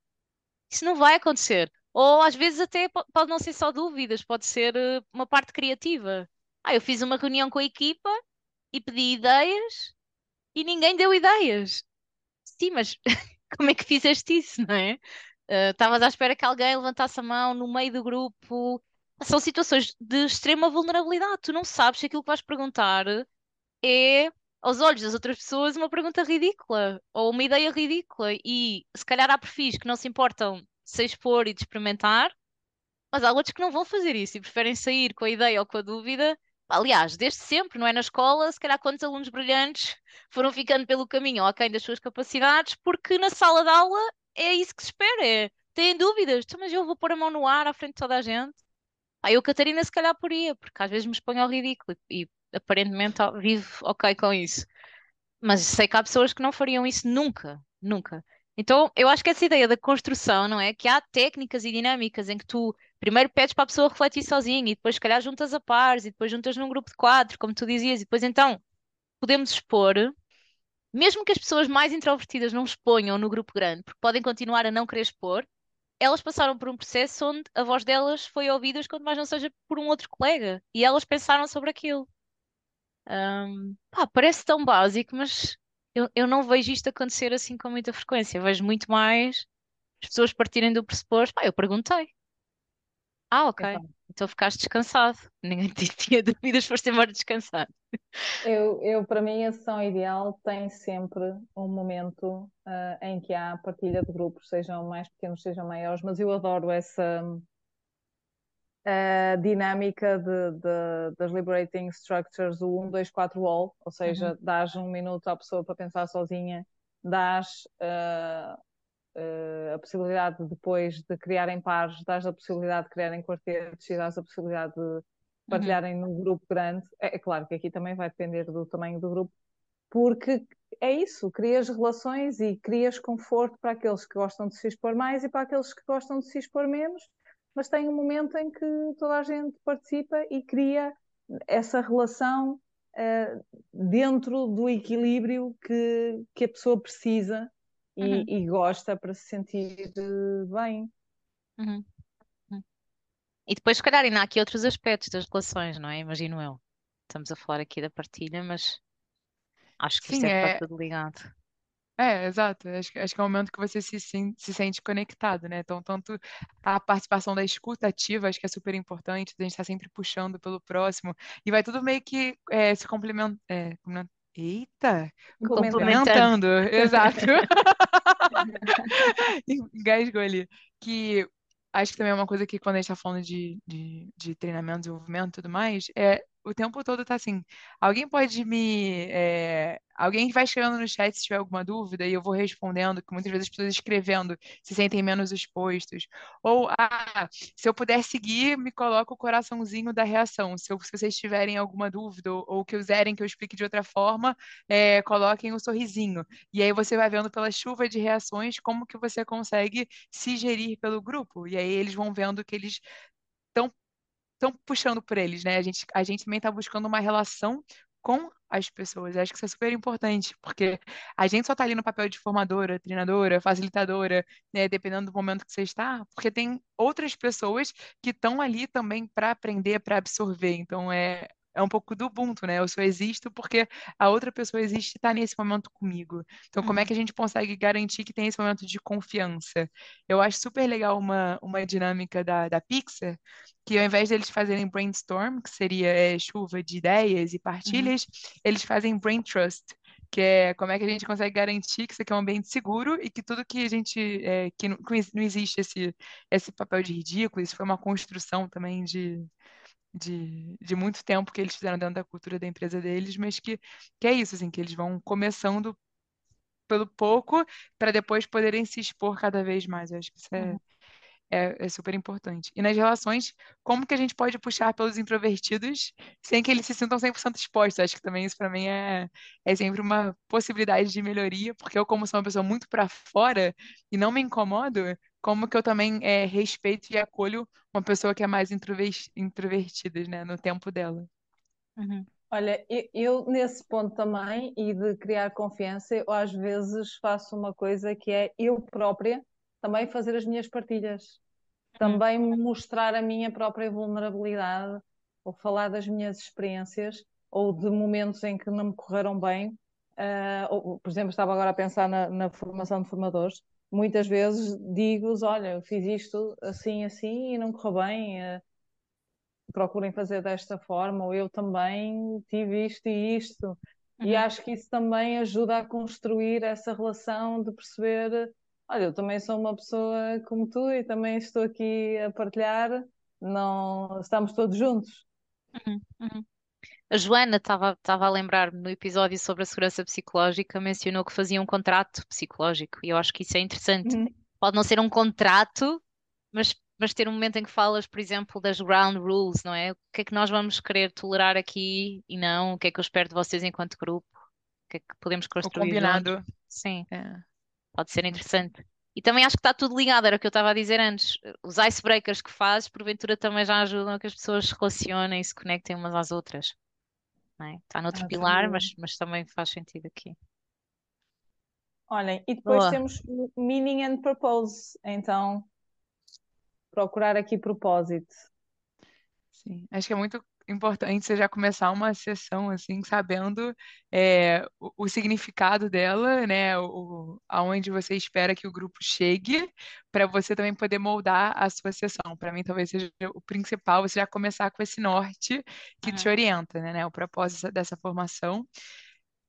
Isso não vai acontecer. Ou às vezes até po- pode não ser só dúvidas, pode ser eh, uma parte criativa. Ah, eu fiz uma reunião com a equipa e pedi ideias e ninguém deu ideias. Sim, mas [LAUGHS] como é que fizeste isso, não é? Eh, Estavas à espera que alguém levantasse a mão no meio do grupo. São situações de extrema vulnerabilidade. Tu não sabes se aquilo que vais perguntar é, aos olhos das outras pessoas, uma pergunta ridícula ou uma ideia ridícula. E se calhar há perfis que não se importam de se expor e de experimentar, mas há outros que não vão fazer isso e preferem sair com a ideia ou com a dúvida. Aliás, desde sempre, não é na escola, se calhar quantos alunos brilhantes foram ficando pelo caminho aquém das suas capacidades, porque na sala de aula é isso que se espera, é, têm dúvidas, então, mas eu vou pôr a mão no ar à frente de toda a gente. Aí eu, Catarina, se calhar poria, porque às vezes me exponho ao ridículo e, aparentemente vivo ok com isso. Mas sei que há pessoas que não fariam isso nunca, nunca. Então, eu acho que essa ideia da construção, não é? Que há técnicas e dinâmicas em que tu primeiro pedes para a pessoa refletir sozinha e depois, se calhar, juntas a pares e depois juntas num grupo de quatro, como tu dizias, e depois então podemos expor, mesmo que as pessoas mais introvertidas não exponham no grupo grande, porque podem continuar a não querer expor, elas passaram por um processo onde a voz delas foi ouvida, quanto mais não seja por um outro colega, e elas pensaram sobre aquilo. Ahm, pá, parece tão básico, mas eu, eu não vejo isto acontecer assim com muita frequência. Eu vejo muito mais as pessoas partirem do pressuposto. Pá, eu perguntei. Ah, ok. Então ficaste descansado. [LAUGHS] Ninguém [LAUGHS] tinha dúvidas, foste embora descansado. Eu, eu, para mim, a sessão ideal tem sempre um momento ah, em que há partilha de grupos, sejam mais pequenos, sejam maiores, mas eu adoro essa, a dinâmica de, de, das Liberating Structures, o 1, 2, 4 wall, ou seja, Uhum. dás um minuto à pessoa para pensar sozinha, dás uh, uh, a possibilidade de, depois de criarem pares, dás a possibilidade de criarem quartetos e dás a possibilidade de partilharem num grupo grande. É, é claro que aqui também vai depender do tamanho do grupo, porque é isso, crias relações e crias conforto para aqueles que gostam de se expor mais e para aqueles que gostam de se expor menos, mas tem um momento em que toda a gente participa e cria essa relação uh, dentro do equilíbrio que, que a pessoa precisa e, Uhum. e gosta para se sentir bem. Uhum. Uhum. E depois, se calhar, ainda há aqui outros aspectos das relações, não é? Imagino eu. Estamos a falar aqui da partilha, mas acho que isto Sim, é está é, tudo ligado. É, exato. Acho, que- acho que é o momento que você se, sen- se sente conectado, né? Então, tanto a participação da escuta ativa, acho que é super importante, a gente está sempre puxando pelo próximo, e vai tudo meio que é, se complementando. Complemen- Eita! Complementando. Complementando, [LAUGHS] exato. [LAUGHS] Engasgou ali. Que acho que também é uma coisa que quando a gente tá falando de, de, de treinamento, desenvolvimento e tudo mais, é o tempo todo tá assim, alguém pode me... é, alguém vai escrevendo no chat se tiver alguma dúvida e eu vou respondendo, que muitas vezes as pessoas escrevendo se sentem menos expostos. Ou, ah, se eu puder seguir, me coloca o coraçãozinho da reação. Se, eu- se vocês tiverem alguma dúvida ou, quiserem que eu explique de outra forma, é, coloquem o sorrisinho. E aí você vai vendo pela chuva de reações como que você consegue se gerir pelo grupo. E aí eles vão vendo que eles estão estão puxando por eles, né? A gente, a gente também está buscando uma relação com as pessoas. Eu acho que isso é super importante, porque a gente só está ali no papel de formadora, treinadora, facilitadora, né? Dependendo do momento que você está, porque tem outras pessoas que estão ali também para aprender, para absorver. Então é é um pouco do Ubuntu, né? Eu só existo porque a outra pessoa existe e está nesse momento comigo. Então, como é Uhum. que a gente consegue garantir que tem esse momento de confiança? Eu acho super legal uma, uma dinâmica da, da Pixar, que ao invés deles fazerem brainstorm, que seria é, chuva de ideias e Uhum. partilhas, eles fazem brain trust, que é como é que a gente consegue garantir que isso aqui é um ambiente seguro e que tudo que a gente é, que não, não existe esse esse papel de ridículo, isso foi uma construção também de de, de muito tempo que eles fizeram dentro da cultura da empresa deles, mas que, que é isso, assim, que eles vão começando pelo pouco para depois poderem se expor cada vez mais. Eu acho que isso é, Uhum. é, é super importante. E nas relações, como que a gente pode puxar pelos introvertidos sem que eles se sintam 100% expostos? Acho que também isso para mim é, é sempre uma possibilidade de melhoria, porque eu, como sou uma pessoa muito para fora e não me incomodo, como que eu também é, respeito e acolho uma pessoa que é mais introver- introvertida, né, no tempo dela. Uhum. Olha, eu, nesse ponto também, e de criar confiança, eu às vezes faço uma coisa que é eu própria também fazer as minhas partilhas, Uhum. também mostrar a minha própria vulnerabilidade, ou falar das minhas experiências, ou de momentos em que não me correram bem. Ah, ou, por exemplo, estava agora a pensar na, na formação de formadores. Muitas vezes digo-os: Olha, eu fiz isto assim, assim e não correu bem. ah, procurem fazer desta forma, ou eu também tive isto e isto. E Uhum. acho que isso também ajuda a construir essa relação de perceber, olha, eu também sou uma pessoa como tu e também estou aqui a partilhar, não estamos todos juntos. Uhum. Uhum. A Joana estava a lembrar-me no episódio sobre a segurança psicológica, mencionou que fazia um contrato psicológico e eu acho que isso é interessante. Uhum. Pode não ser um contrato, mas, mas ter um momento em que falas, por exemplo, das ground rules, não é? O que é que nós vamos querer tolerar aqui e não? O que é que eu espero de vocês enquanto grupo? O que é que podemos O construir juntos? combinado. Sim, É, pode ser interessante. E também acho que está tudo ligado, era o que eu estava a dizer antes. Os icebreakers que fazes, porventura, também já ajudam a que as pessoas se relacionem e se conectem umas às outras. Não é? Está noutro Ah, pilar, mas, mas também faz sentido aqui. Olhem, e depois Boa. temos o meaning and purpose, então procurar aqui propósito. Sim, acho que é muito importante você já começar uma sessão assim, sabendo é, o, o significado dela, né? O, aonde você espera que o grupo chegue, para você também poder moldar a sua sessão. Para mim, talvez seja o principal, você já começar com esse norte que te Uhum. orienta, né? né, O propósito dessa formação.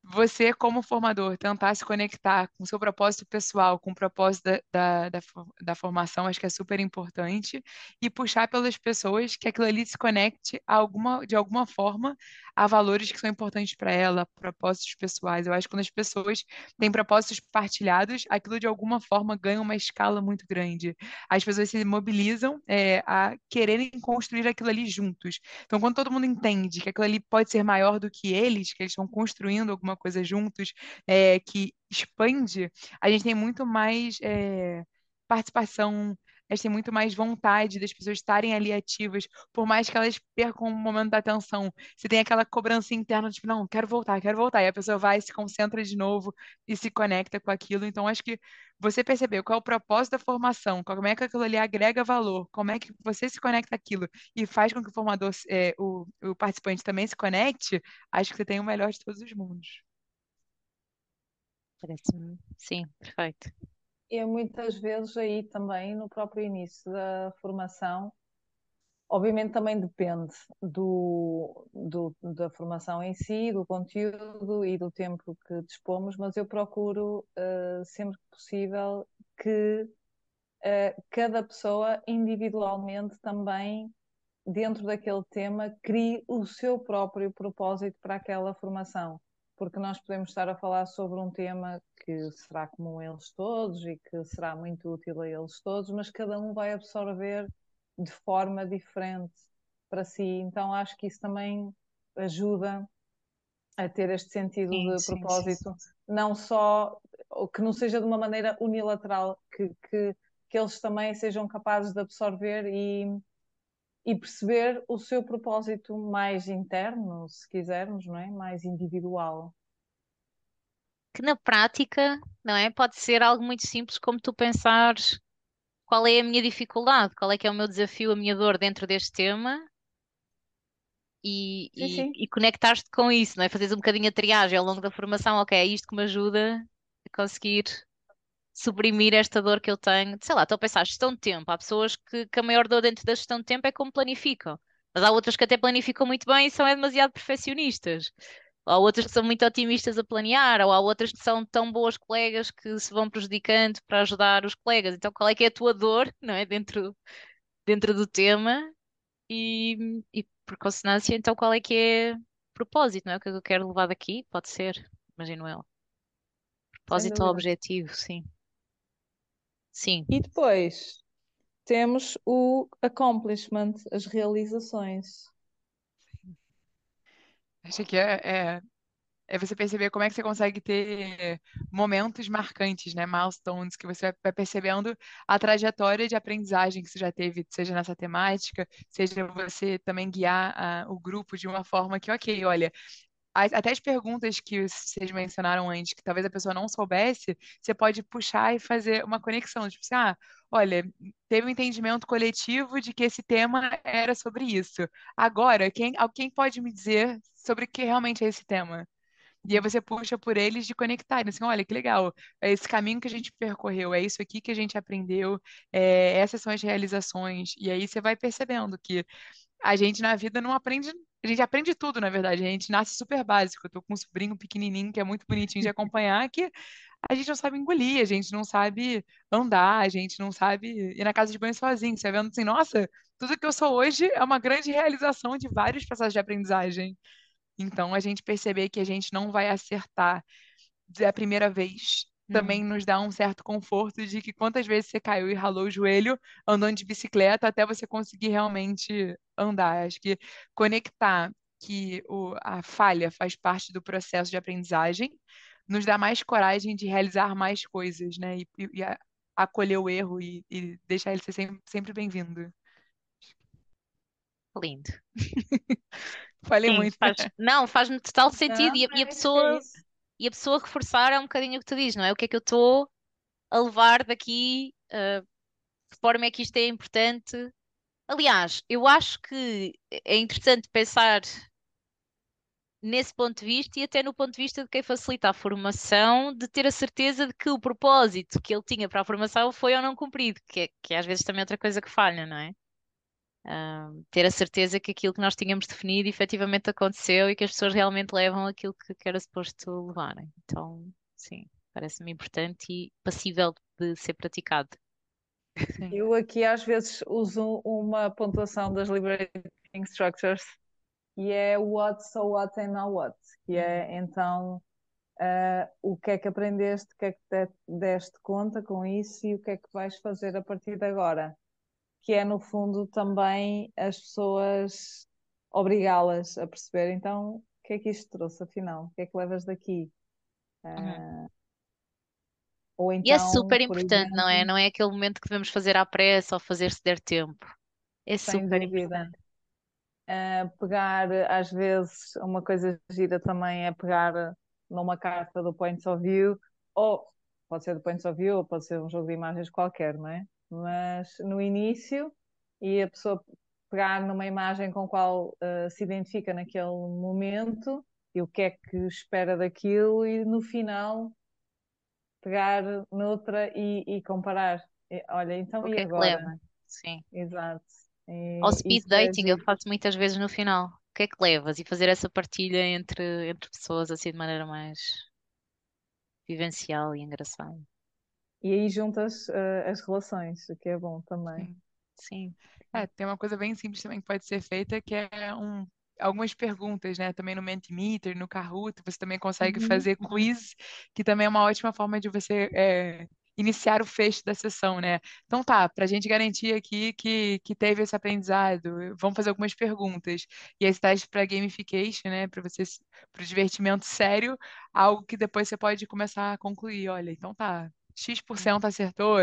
Você, como formador, tentar se conectar com o seu propósito pessoal, com o propósito da, da, da, da, formação, acho que é super importante, e puxar pelas pessoas que aquilo ali se conecte alguma, de alguma forma a valores que são importantes para ela, propósitos pessoais. Eu acho que quando as pessoas têm propósitos partilhados, aquilo de alguma forma ganha uma escala muito grande. As pessoas se mobilizam é, a quererem construir aquilo ali juntos. Então, quando todo mundo entende que aquilo ali pode ser maior do que eles, que eles estão construindo alguma coisa juntos, é, que expande, a gente tem muito mais é, participação elas têm muito mais vontade das pessoas estarem ali ativas, por mais que elas percam o momento da atenção. Você tem aquela cobrança interna, tipo, não, quero voltar, quero voltar. E a pessoa vai, se concentra de novo e se conecta com aquilo. Então, acho que você percebeu qual é o propósito da formação, como é que aquilo ali agrega valor, como é que você se conecta aquilo e faz com que o formador, é, o, o participante também se conecte, acho que você tem o melhor de todos os mundos. Parece-me, sim, perfeito é muitas vezes aí também no próprio início da formação, obviamente também depende do, do, da formação em si, do conteúdo e do tempo que dispomos, mas eu procuro uh, sempre que possível que uh, cada pessoa individualmente também dentro daquele tema crie o seu próprio propósito para aquela formação porque nós podemos estar a falar sobre um tema que será comum a eles todos e que será muito útil a eles todos, mas cada um vai absorver de forma diferente para si. Então acho que isso também ajuda a ter este sentido sim, de sim, propósito, sim, não só que não seja de uma maneira unilateral, que, que, que eles também sejam capazes de absorver e, e perceber o seu propósito mais interno, se quisermos, não é? Mais individual. Que na prática, não é? Pode ser algo muito simples como tu pensares qual é a minha dificuldade, qual é que é o meu desafio, a minha dor dentro deste tema e, sim, e, e conectar-te com isso, não é? Fazeres um bocadinho a triagem ao longo da formação, ok, é isto que me ajuda a conseguir suprimir esta dor que eu tenho. Sei lá, estou a pensar, gestão de tempo. Há pessoas que, que a maior dor dentro da gestão de tempo é como planificam. Mas há outras que até planificam muito bem e são é demasiado perfeccionistas. Ou há outras que são muito otimistas a planear, ou há outras que são tão boas colegas que se vão prejudicando para ajudar os colegas. Então, qual é que é a tua dor, [LAUGHS] não é? Dentro, dentro do tema e, e por consonância, então qual é que é o propósito, não é? O que eu quero levar daqui? Pode ser, imagino eu. Propósito ou objetivo, sim. Sim. E depois temos o accomplishment, as realizações. Acho que é, é, é você perceber como é que você consegue ter momentos marcantes, né? Milestones, que você vai percebendo a trajetória de aprendizagem que você já teve, seja nessa temática, seja você também guiar a, o grupo de uma forma que, ok, olha, até as perguntas que vocês mencionaram antes, que talvez a pessoa não soubesse, você pode puxar e fazer uma conexão. Tipo assim, ah, olha, teve um entendimento coletivo de que esse tema era sobre isso. Agora, quem, alguém pode me dizer sobre o que realmente é esse tema? E aí você puxa por eles de conectarem, assim, olha que legal, é esse caminho que a gente percorreu, é isso aqui que a gente aprendeu, é, essas são as realizações. E aí você vai percebendo que a gente na vida não aprende a gente aprende tudo, na verdade. A gente nasce super básico. Eu tô com um sobrinho pequenininho que é muito bonitinho de acompanhar, que a gente não sabe engolir, a gente não sabe andar, a gente não sabe ir na casa de banho sozinho. Você vendo assim, nossa, tudo que eu sou hoje é uma grande realização de vários processos de aprendizagem. Então, a gente perceber que a gente não vai acertar da primeira vez também hum. nos dá um certo conforto de que quantas vezes você caiu e ralou o joelho andando de bicicleta até você conseguir realmente andar. Acho que conectar que o, a falha faz parte do processo de aprendizagem nos dá mais coragem de realizar mais coisas, né? E, e, e acolher o erro e, e, deixar ele ser sempre, sempre bem-vindo. Lindo. [LAUGHS] Falei Sim, muito. Faz, não, faz-me [LAUGHS] total sentido. Não, e, a, e a pessoa. É e a pessoa reforçar é um bocadinho o que tu dizes, não é? O que é que eu estou a levar daqui, uh, de forma é que isto é importante. Aliás, eu acho que é interessante pensar nesse ponto de vista e até no ponto de vista de quem facilita a formação, de ter a certeza de que o propósito que ele tinha para a formação foi ou não cumprido, que, é, que é às vezes também outra coisa que falha, não é? Ter a certeza que aquilo que nós tínhamos definido efetivamente aconteceu e que as pessoas realmente levam aquilo que, que era suposto levarem. Então, sim, parece-me importante e passível de ser praticado. Sim. Eu aqui às vezes uso uma pontuação das liberating structures e é what, so what and now what, que é então uh, o que é que aprendeste, o que é que te deste conta com isso e o que é que vais fazer a partir de agora, que é no fundo também as pessoas obrigá-las a perceber então o que é que isto trouxe afinal, o que é que levas daqui. Uh, ou E é então, super por importante, não é? exemplo, Não é aquele momento que devemos fazer à pressa ou fazer se der tempo. É super dúvida. importante. Uh, pegar, às vezes, uma coisa gira também é pegar numa carta do Point of View, ou pode ser do Point of View, ou pode ser um jogo de imagens qualquer, não é? Mas no início, e a pessoa pegar numa imagem com a qual uh, se identifica naquele momento, e o que é que espera daquilo, e no final pegar noutra e, e comparar. E, olha, então O e que é que agora? leva? Sim. Exato. Ao E speed é dating eu faço muitas vezes no final. O que é que levas? E fazer essa partilha entre, entre pessoas assim de maneira mais vivencial e engraçada. E aí juntas uh, as relações, o que é bom também. Sim. É, tem uma coisa bem simples também que pode ser feita, que é um, algumas perguntas, né? Também no Mentimeter, no Kahoot, você também consegue Uhum. fazer quiz, que também é uma ótima forma de você é, iniciar o fecho da sessão, né? Então tá, para a gente garantir aqui que, que teve esse aprendizado, vamos fazer algumas perguntas. E aí você traz para gamification, né? Para você, para o divertimento sério, algo que depois você pode começar a concluir. Olha, então tá. X% acertou,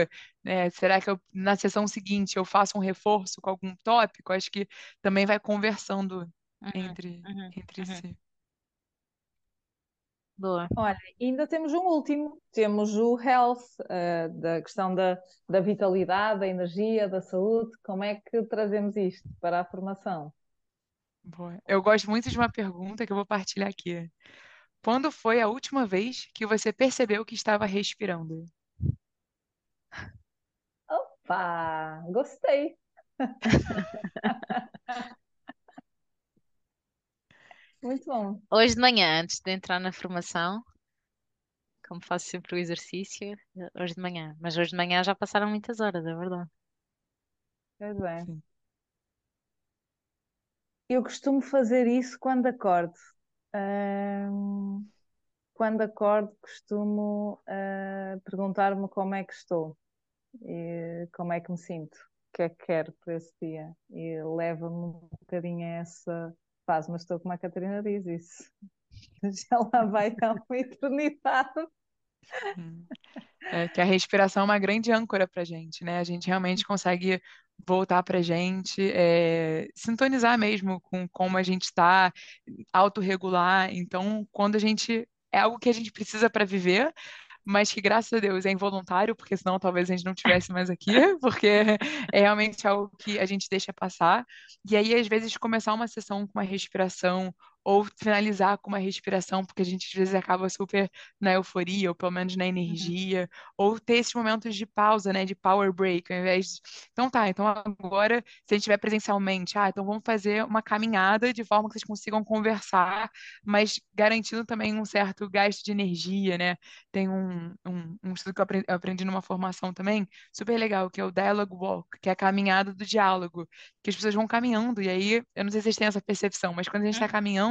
né? Será que eu, na sessão seguinte eu faço um reforço com algum tópico? Acho que também vai conversando Uhum, entre, uhum, entre uhum. si. Boa. Olha, ainda temos um último, temos o health, uh, da questão da, da vitalidade, da energia, da saúde. Como é que trazemos isto para a formação? Boa. Eu gosto muito de uma pergunta que eu vou partilhar aqui. Quando foi a última vez que você percebeu que estava respirando? Opa, gostei. [LAUGHS] Muito bom. Hoje de manhã, antes de entrar na formação, como faço sempre o exercício, hoje de manhã. Mas hoje de manhã já passaram muitas horas, é verdade. Pois é. Sim. Eu costumo fazer isso quando acordo. Ahm, quando acordo, costumo ah, perguntar-me como é que estou e como é que me sinto, o que é que quero para esse dia. E leva-me um bocadinho a essa fase, mas estou como a Catarina diz isso. [LAUGHS] Já lá vai há uma eternidade. Hum. É que a respiração é uma grande âncora para a gente, né? A gente realmente consegue voltar para a gente, é, sintonizar mesmo com como a gente está, autorregular. Então, quando a gente. É algo que a gente precisa para viver, mas que graças a Deus é involuntário, porque senão talvez a gente não tivesse mais aqui, [LAUGHS] porque é realmente algo que a gente deixa passar. E aí, às vezes, começar uma sessão com uma respiração ou finalizar com uma respiração, porque a gente às vezes acaba super na euforia, ou pelo menos na energia, ou ter esses momentos de pausa, né, de power break, ao invés de... Então tá, então agora, se a gente estiver presencialmente, ah, então vamos fazer uma caminhada de forma que vocês consigam conversar, mas garantindo também um certo gasto de energia, né? Tem um, um, um estudo que eu aprendi, eu aprendi numa formação também, super legal, que é o Dialogue Walk, que é a caminhada do diálogo, que as pessoas vão caminhando, e aí, eu não sei se vocês têm essa percepção, mas quando a gente está caminhando,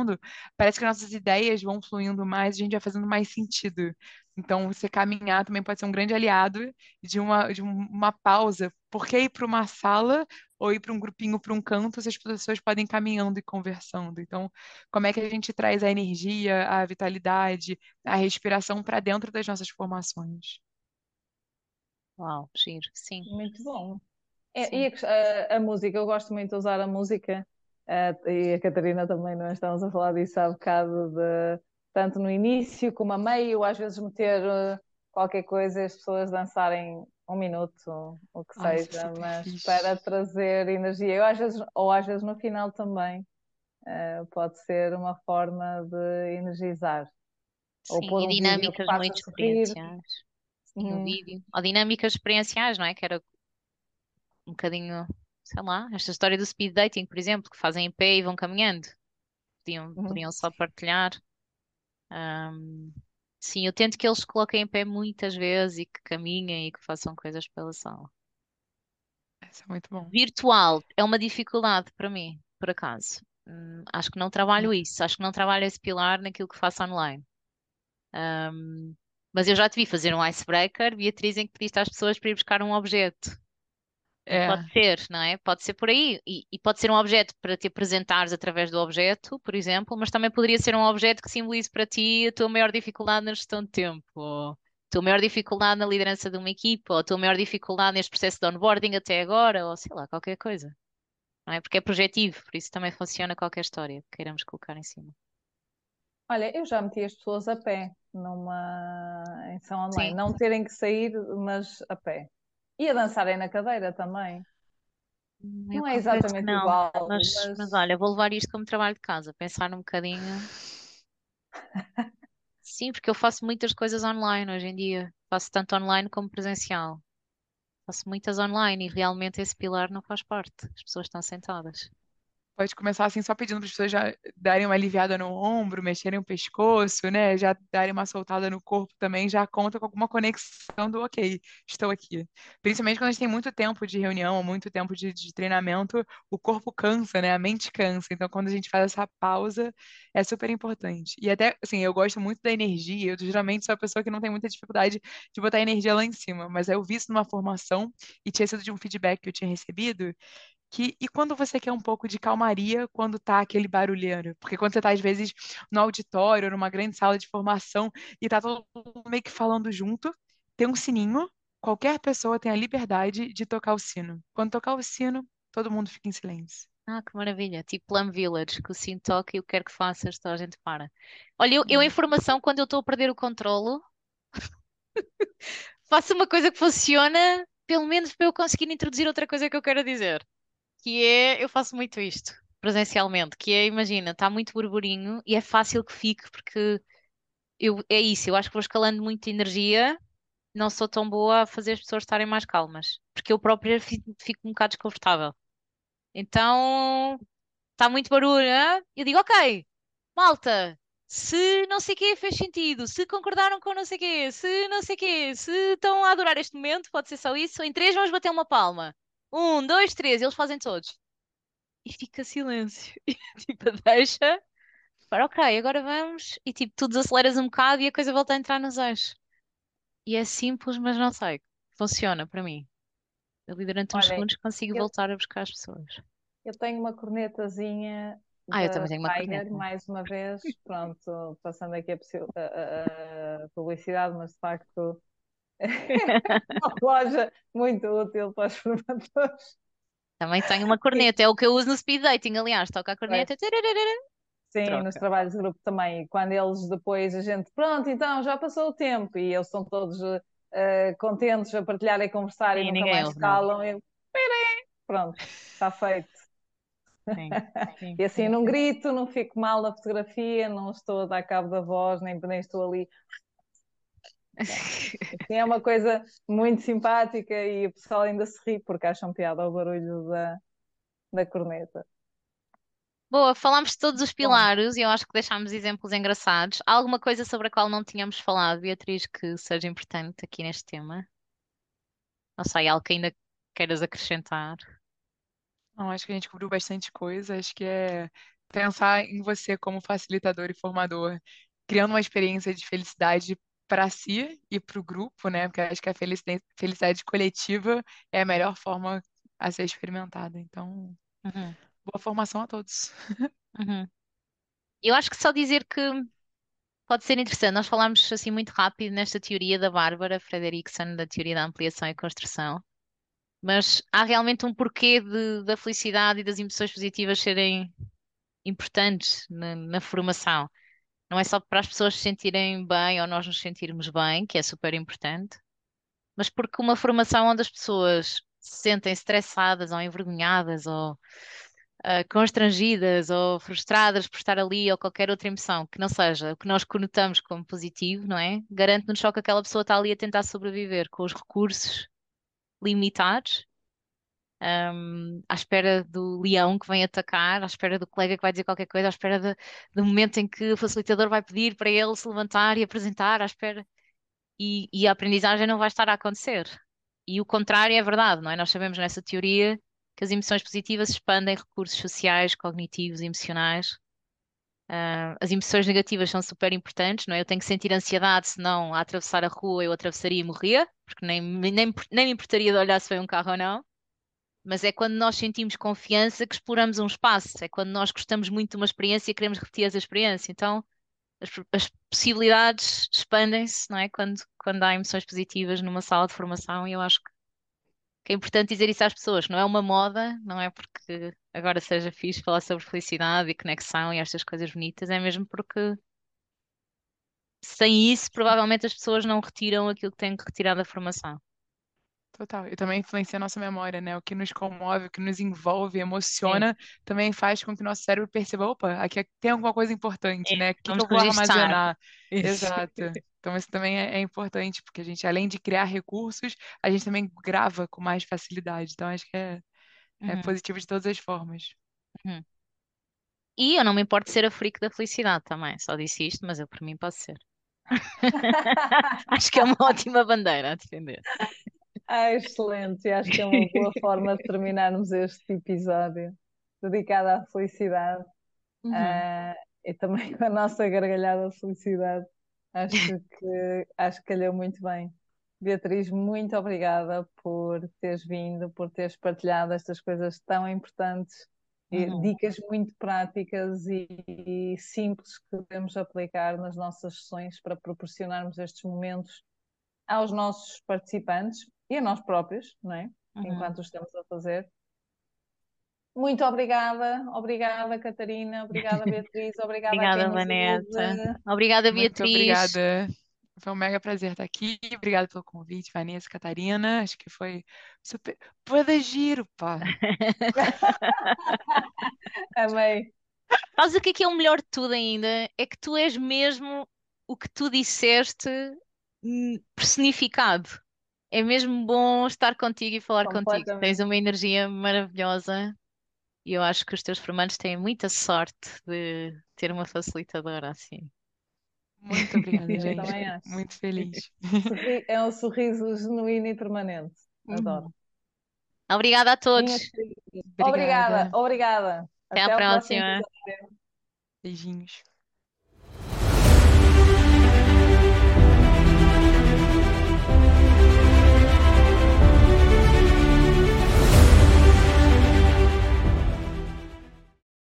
parece que nossas ideias vão fluindo mais, a gente vai fazendo mais sentido. Então, você caminhar também pode ser um grande aliado de uma, de uma pausa. Por que ir para uma sala ou ir para um grupinho, para um canto, se as pessoas podem ir caminhando e conversando? Então, como é que a gente traz a energia, a vitalidade, a respiração para dentro das nossas formações? Uau, giro, sim. Muito bom. É, Sim. e a- a música, eu gosto muito de usar a música, eh, e a Catarina também, nós estamos a falar disso há bocado, de, tanto no início como a meio, às vezes meter eh, qualquer coisa e as pessoas dançarem um minuto, ou o que Ai, isso é seja, super mas fixe. para trazer energia. Eu às vezes, ou às vezes no final também, eh, pode ser uma forma de energizar. Ou Sim, pôr e um que dinâmicas muito experienciais. Sim, o Uhum. vídeo. Ou dinâmicas experienciais, não é? Que era um bocadinho sei lá, esta história do speed dating, por exemplo, que fazem em pé e vão caminhando. Podiam, Uhum. podiam só partilhar. Ahm, sim, eu tento que eles coloquem em pé muitas vezes e que caminhem e que façam coisas pela sala. Isso é muito bom. Virtual é uma dificuldade para mim, por acaso. Hum, acho que não trabalho isso, acho que não trabalho esse pilar naquilo que faço online. Ahm, mas eu já te vi fazer um icebreaker, Beatriz, em que pediste às pessoas para ir buscar um objeto. É, pode ser, não é? Pode ser por aí. E, e pode ser um objeto para te apresentares através do objeto, por exemplo, mas também poderia ser um objeto que simbolize para ti a tua maior dificuldade na gestão de tempo, ou a tua maior dificuldade na liderança de uma equipa, ou a tua maior dificuldade neste processo de onboarding até agora, ou sei lá, qualquer coisa. Não é? Porque é projetivo, por isso também funciona qualquer história que queiramos colocar em cima. Olha, eu já meti as pessoas a pé numa em sessão online, Sim. não terem que sair, mas a pé. E a dançarem na cadeira também. Hum, Eu Não é exatamente não, igual, mas, mas mas olha, vou levar isto como trabalho de casa, pensar um bocadinho. [LAUGHS] Sim, porque eu faço muitas coisas online hoje em dia. Faço tanto online como presencial. Faço muitas online e realmente esse pilar não faz parte. As pessoas estão sentadas. Pode começar assim, só pedindo para as pessoas já darem uma aliviada no ombro, mexerem o pescoço, né? Já darem uma soltada no corpo também, já conta com alguma conexão do ok, estou aqui. Principalmente quando a gente tem muito tempo de reunião, muito tempo de, de treinamento, o corpo cansa, né? A mente cansa. Então, quando a gente faz essa pausa, é super importante. E até, assim, eu gosto muito da energia. Eu geralmente sou a pessoa que não tem muita dificuldade de botar energia lá em cima, mas eu vi isso numa formação e tinha sido de um feedback que eu tinha recebido que, e quando você quer um pouco de calmaria quando tá aquele barulheiro? Porque quando você tá, às vezes, no auditório, numa grande sala de formação, e tá todo mundo meio que falando junto, tem um sininho, qualquer pessoa tem a liberdade de tocar o sino. Quando tocar o sino, todo mundo fica em silêncio. Ah, que maravilha. Tipo Plum Village, que o sino toca e o que quer que faças, toda a gente para. Olha, eu, eu em formação, quando eu estou a perder o controlo, [LAUGHS] faço uma coisa que funciona, pelo menos para eu conseguir introduzir outra coisa que eu quero dizer. Que é, eu faço muito isto, presencialmente, que é, imagina, está muito burburinho e é fácil que fique, porque eu, é isso, eu acho que vou escalando muita energia, não sou tão boa a fazer as pessoas estarem mais calmas, porque eu própria fi- fico um bocado desconfortável. Então, está muito barulho? Eu digo, ok, malta, se não sei o quê fez sentido, se concordaram com não sei o quê, se não sei o quê, se estão a adorar este momento, pode ser só isso, em três vamos bater uma palma. Um, dois, três, eles fazem todos. E fica silêncio. [LAUGHS] E tipo, deixa. Para, ok, agora vamos. E tipo, tu desaceleras um bocado e a coisa volta a entrar nos eixos. E é simples, mas não sei. Funciona para mim. Ali durante uns olhem, segundos consigo eu, voltar a buscar as pessoas. eu tenho uma cornetazinha Ah, eu da também tenho uma Tiger, corneta. mais uma vez, pronto, passando aqui a, possi- a- a- a publicidade, mas de facto [LAUGHS] uma loja muito útil para os formadores. Também tenho uma E, corneta. É o que eu uso no speed dating, aliás. Toca a corneta. Sim, nos Troca. trabalhos de grupo também. E quando eles depois, a gente, pronto, então já passou o tempo e eles estão todos eh, contentes a partilhar e a conversar e Sim, nunca ninguém mais ouve calam. E, pronto, está feito. Sim, sim, [LAUGHS] E assim, sim. não grito, não fico mal na fotografia, não estou a dar cabo da voz, nem, nem estou ali. [LAUGHS] É uma coisa muito simpática e o pessoal ainda se ri porque acham piada ao barulho da, da corneta. Boa, falámos de todos os Bom, pilares e eu acho que deixámos exemplos engraçados. Há alguma coisa sobre a qual não tínhamos falado, Beatriz, que seja importante aqui neste tema? Não sei, algo que ainda queiras acrescentar? Não, acho que a gente cobriu bastante coisa. Acho que é pensar em você como facilitador e formador, criando uma experiência de felicidade para si e para o grupo, né? Porque acho que a felicidade, felicidade coletiva é a melhor forma a ser experimentada. Então, Uhum, boa formação a todos. uhum. Eu acho que só dizer que pode ser interessante. Nós falámos assim muito rápido nesta teoria da Bárbara Frederickson, da teoria da ampliação e construção, mas há realmente um porquê de- da felicidade e das emoções positivas serem importantes na, na formação. Não é só para as pessoas se sentirem bem ou nós nos sentirmos bem, que é super importante, mas porque uma formação onde as pessoas se sentem estressadas ou envergonhadas ou ah, constrangidas ou frustradas por estar ali ou qualquer outra emoção que não seja o que nós conotamos como positivo, não é? Garante-nos só que aquela pessoa está ali a tentar sobreviver com os recursos limitados um, à espera do leão que vem atacar, à espera do colega que vai dizer qualquer coisa, à espera de, do momento em que o facilitador vai pedir para ele se levantar e apresentar, à espera. E, e a aprendizagem não vai estar a acontecer. E o contrário é verdade, não é? Nós sabemos nessa teoria que as emoções positivas expandem recursos sociais, cognitivos, emocionais. Uh, as emoções negativas são super importantes, não é? Eu tenho que sentir ansiedade, senão a atravessar a rua eu atravessaria e morria, porque nem, nem, nem me importaria de olhar se foi um carro ou não. Mas é quando nós sentimos confiança que exploramos um espaço, é quando nós gostamos muito de uma experiência e queremos repetir essa experiência. Então, as, as possibilidades expandem-se, não é? Quando, quando há emoções positivas numa sala de formação, e eu acho que, que é importante dizer isso às pessoas, não é uma moda, não é porque agora seja fixe falar sobre felicidade e conexão e estas coisas bonitas, é mesmo porque sem isso, provavelmente as pessoas não retiram aquilo que têm que retirar da formação. Total. E também influencia a nossa memória, né? O que nos comove, o que nos envolve, emociona, também faz com que o nosso cérebro perceba, opa, aqui tem alguma coisa importante, É, né? O que que eu vou armazenar? Isso. Exato. Então isso também é, é importante, porque a gente, além de criar recursos, a gente também grava com mais facilidade. Então acho que é, é Uhum, positivo de todas as formas. uhum. E eu não me importo de ser a freak da felicidade também, só disse isto, mas eu por mim posso ser. [LAUGHS] Acho que é uma ótima bandeira a defender. Ah, excelente, e acho que é uma boa forma de terminarmos este episódio dedicado à felicidade Uhum. ah, e também com a nossa gargalhada de felicidade. Acho que acho que calhou muito bem. Beatriz, muito obrigada por teres vindo, por teres partilhado estas coisas tão importantes e Uhum. dicas muito práticas e, e simples que podemos aplicar nas nossas sessões para proporcionarmos estes momentos aos nossos participantes e a nós próprios, não é? Uhum. Enquanto estamos a fazer. Muito obrigada, obrigada Catarina, obrigada [LAUGHS] Beatriz, obrigada Obrigada, Vanessa. Obrigada, Muito Beatriz. obrigada. Foi um mega prazer estar aqui. Obrigada pelo convite, Vanessa, Catarina. Acho que foi super. Puede giro, pá. [LAUGHS] Amei. Sabes o que é que é o melhor de tudo ainda? É que tu és mesmo o que tu disseste hum, personificado. É mesmo bom estar contigo e falar contigo. Tens Completamente. uma energia maravilhosa e eu acho que os teus formandos têm muita sorte de ter uma facilitadora assim. Muito [LAUGHS] obrigada, Eu gente. também acho. Muito feliz. Sorri- É um sorriso genuíno e permanente. Adoro. Uhum. Obrigada a todos. Minhas queridas. Obrigada, Obrigada. obrigada. Até à Até próximo próxima. episódio. Beijinhos.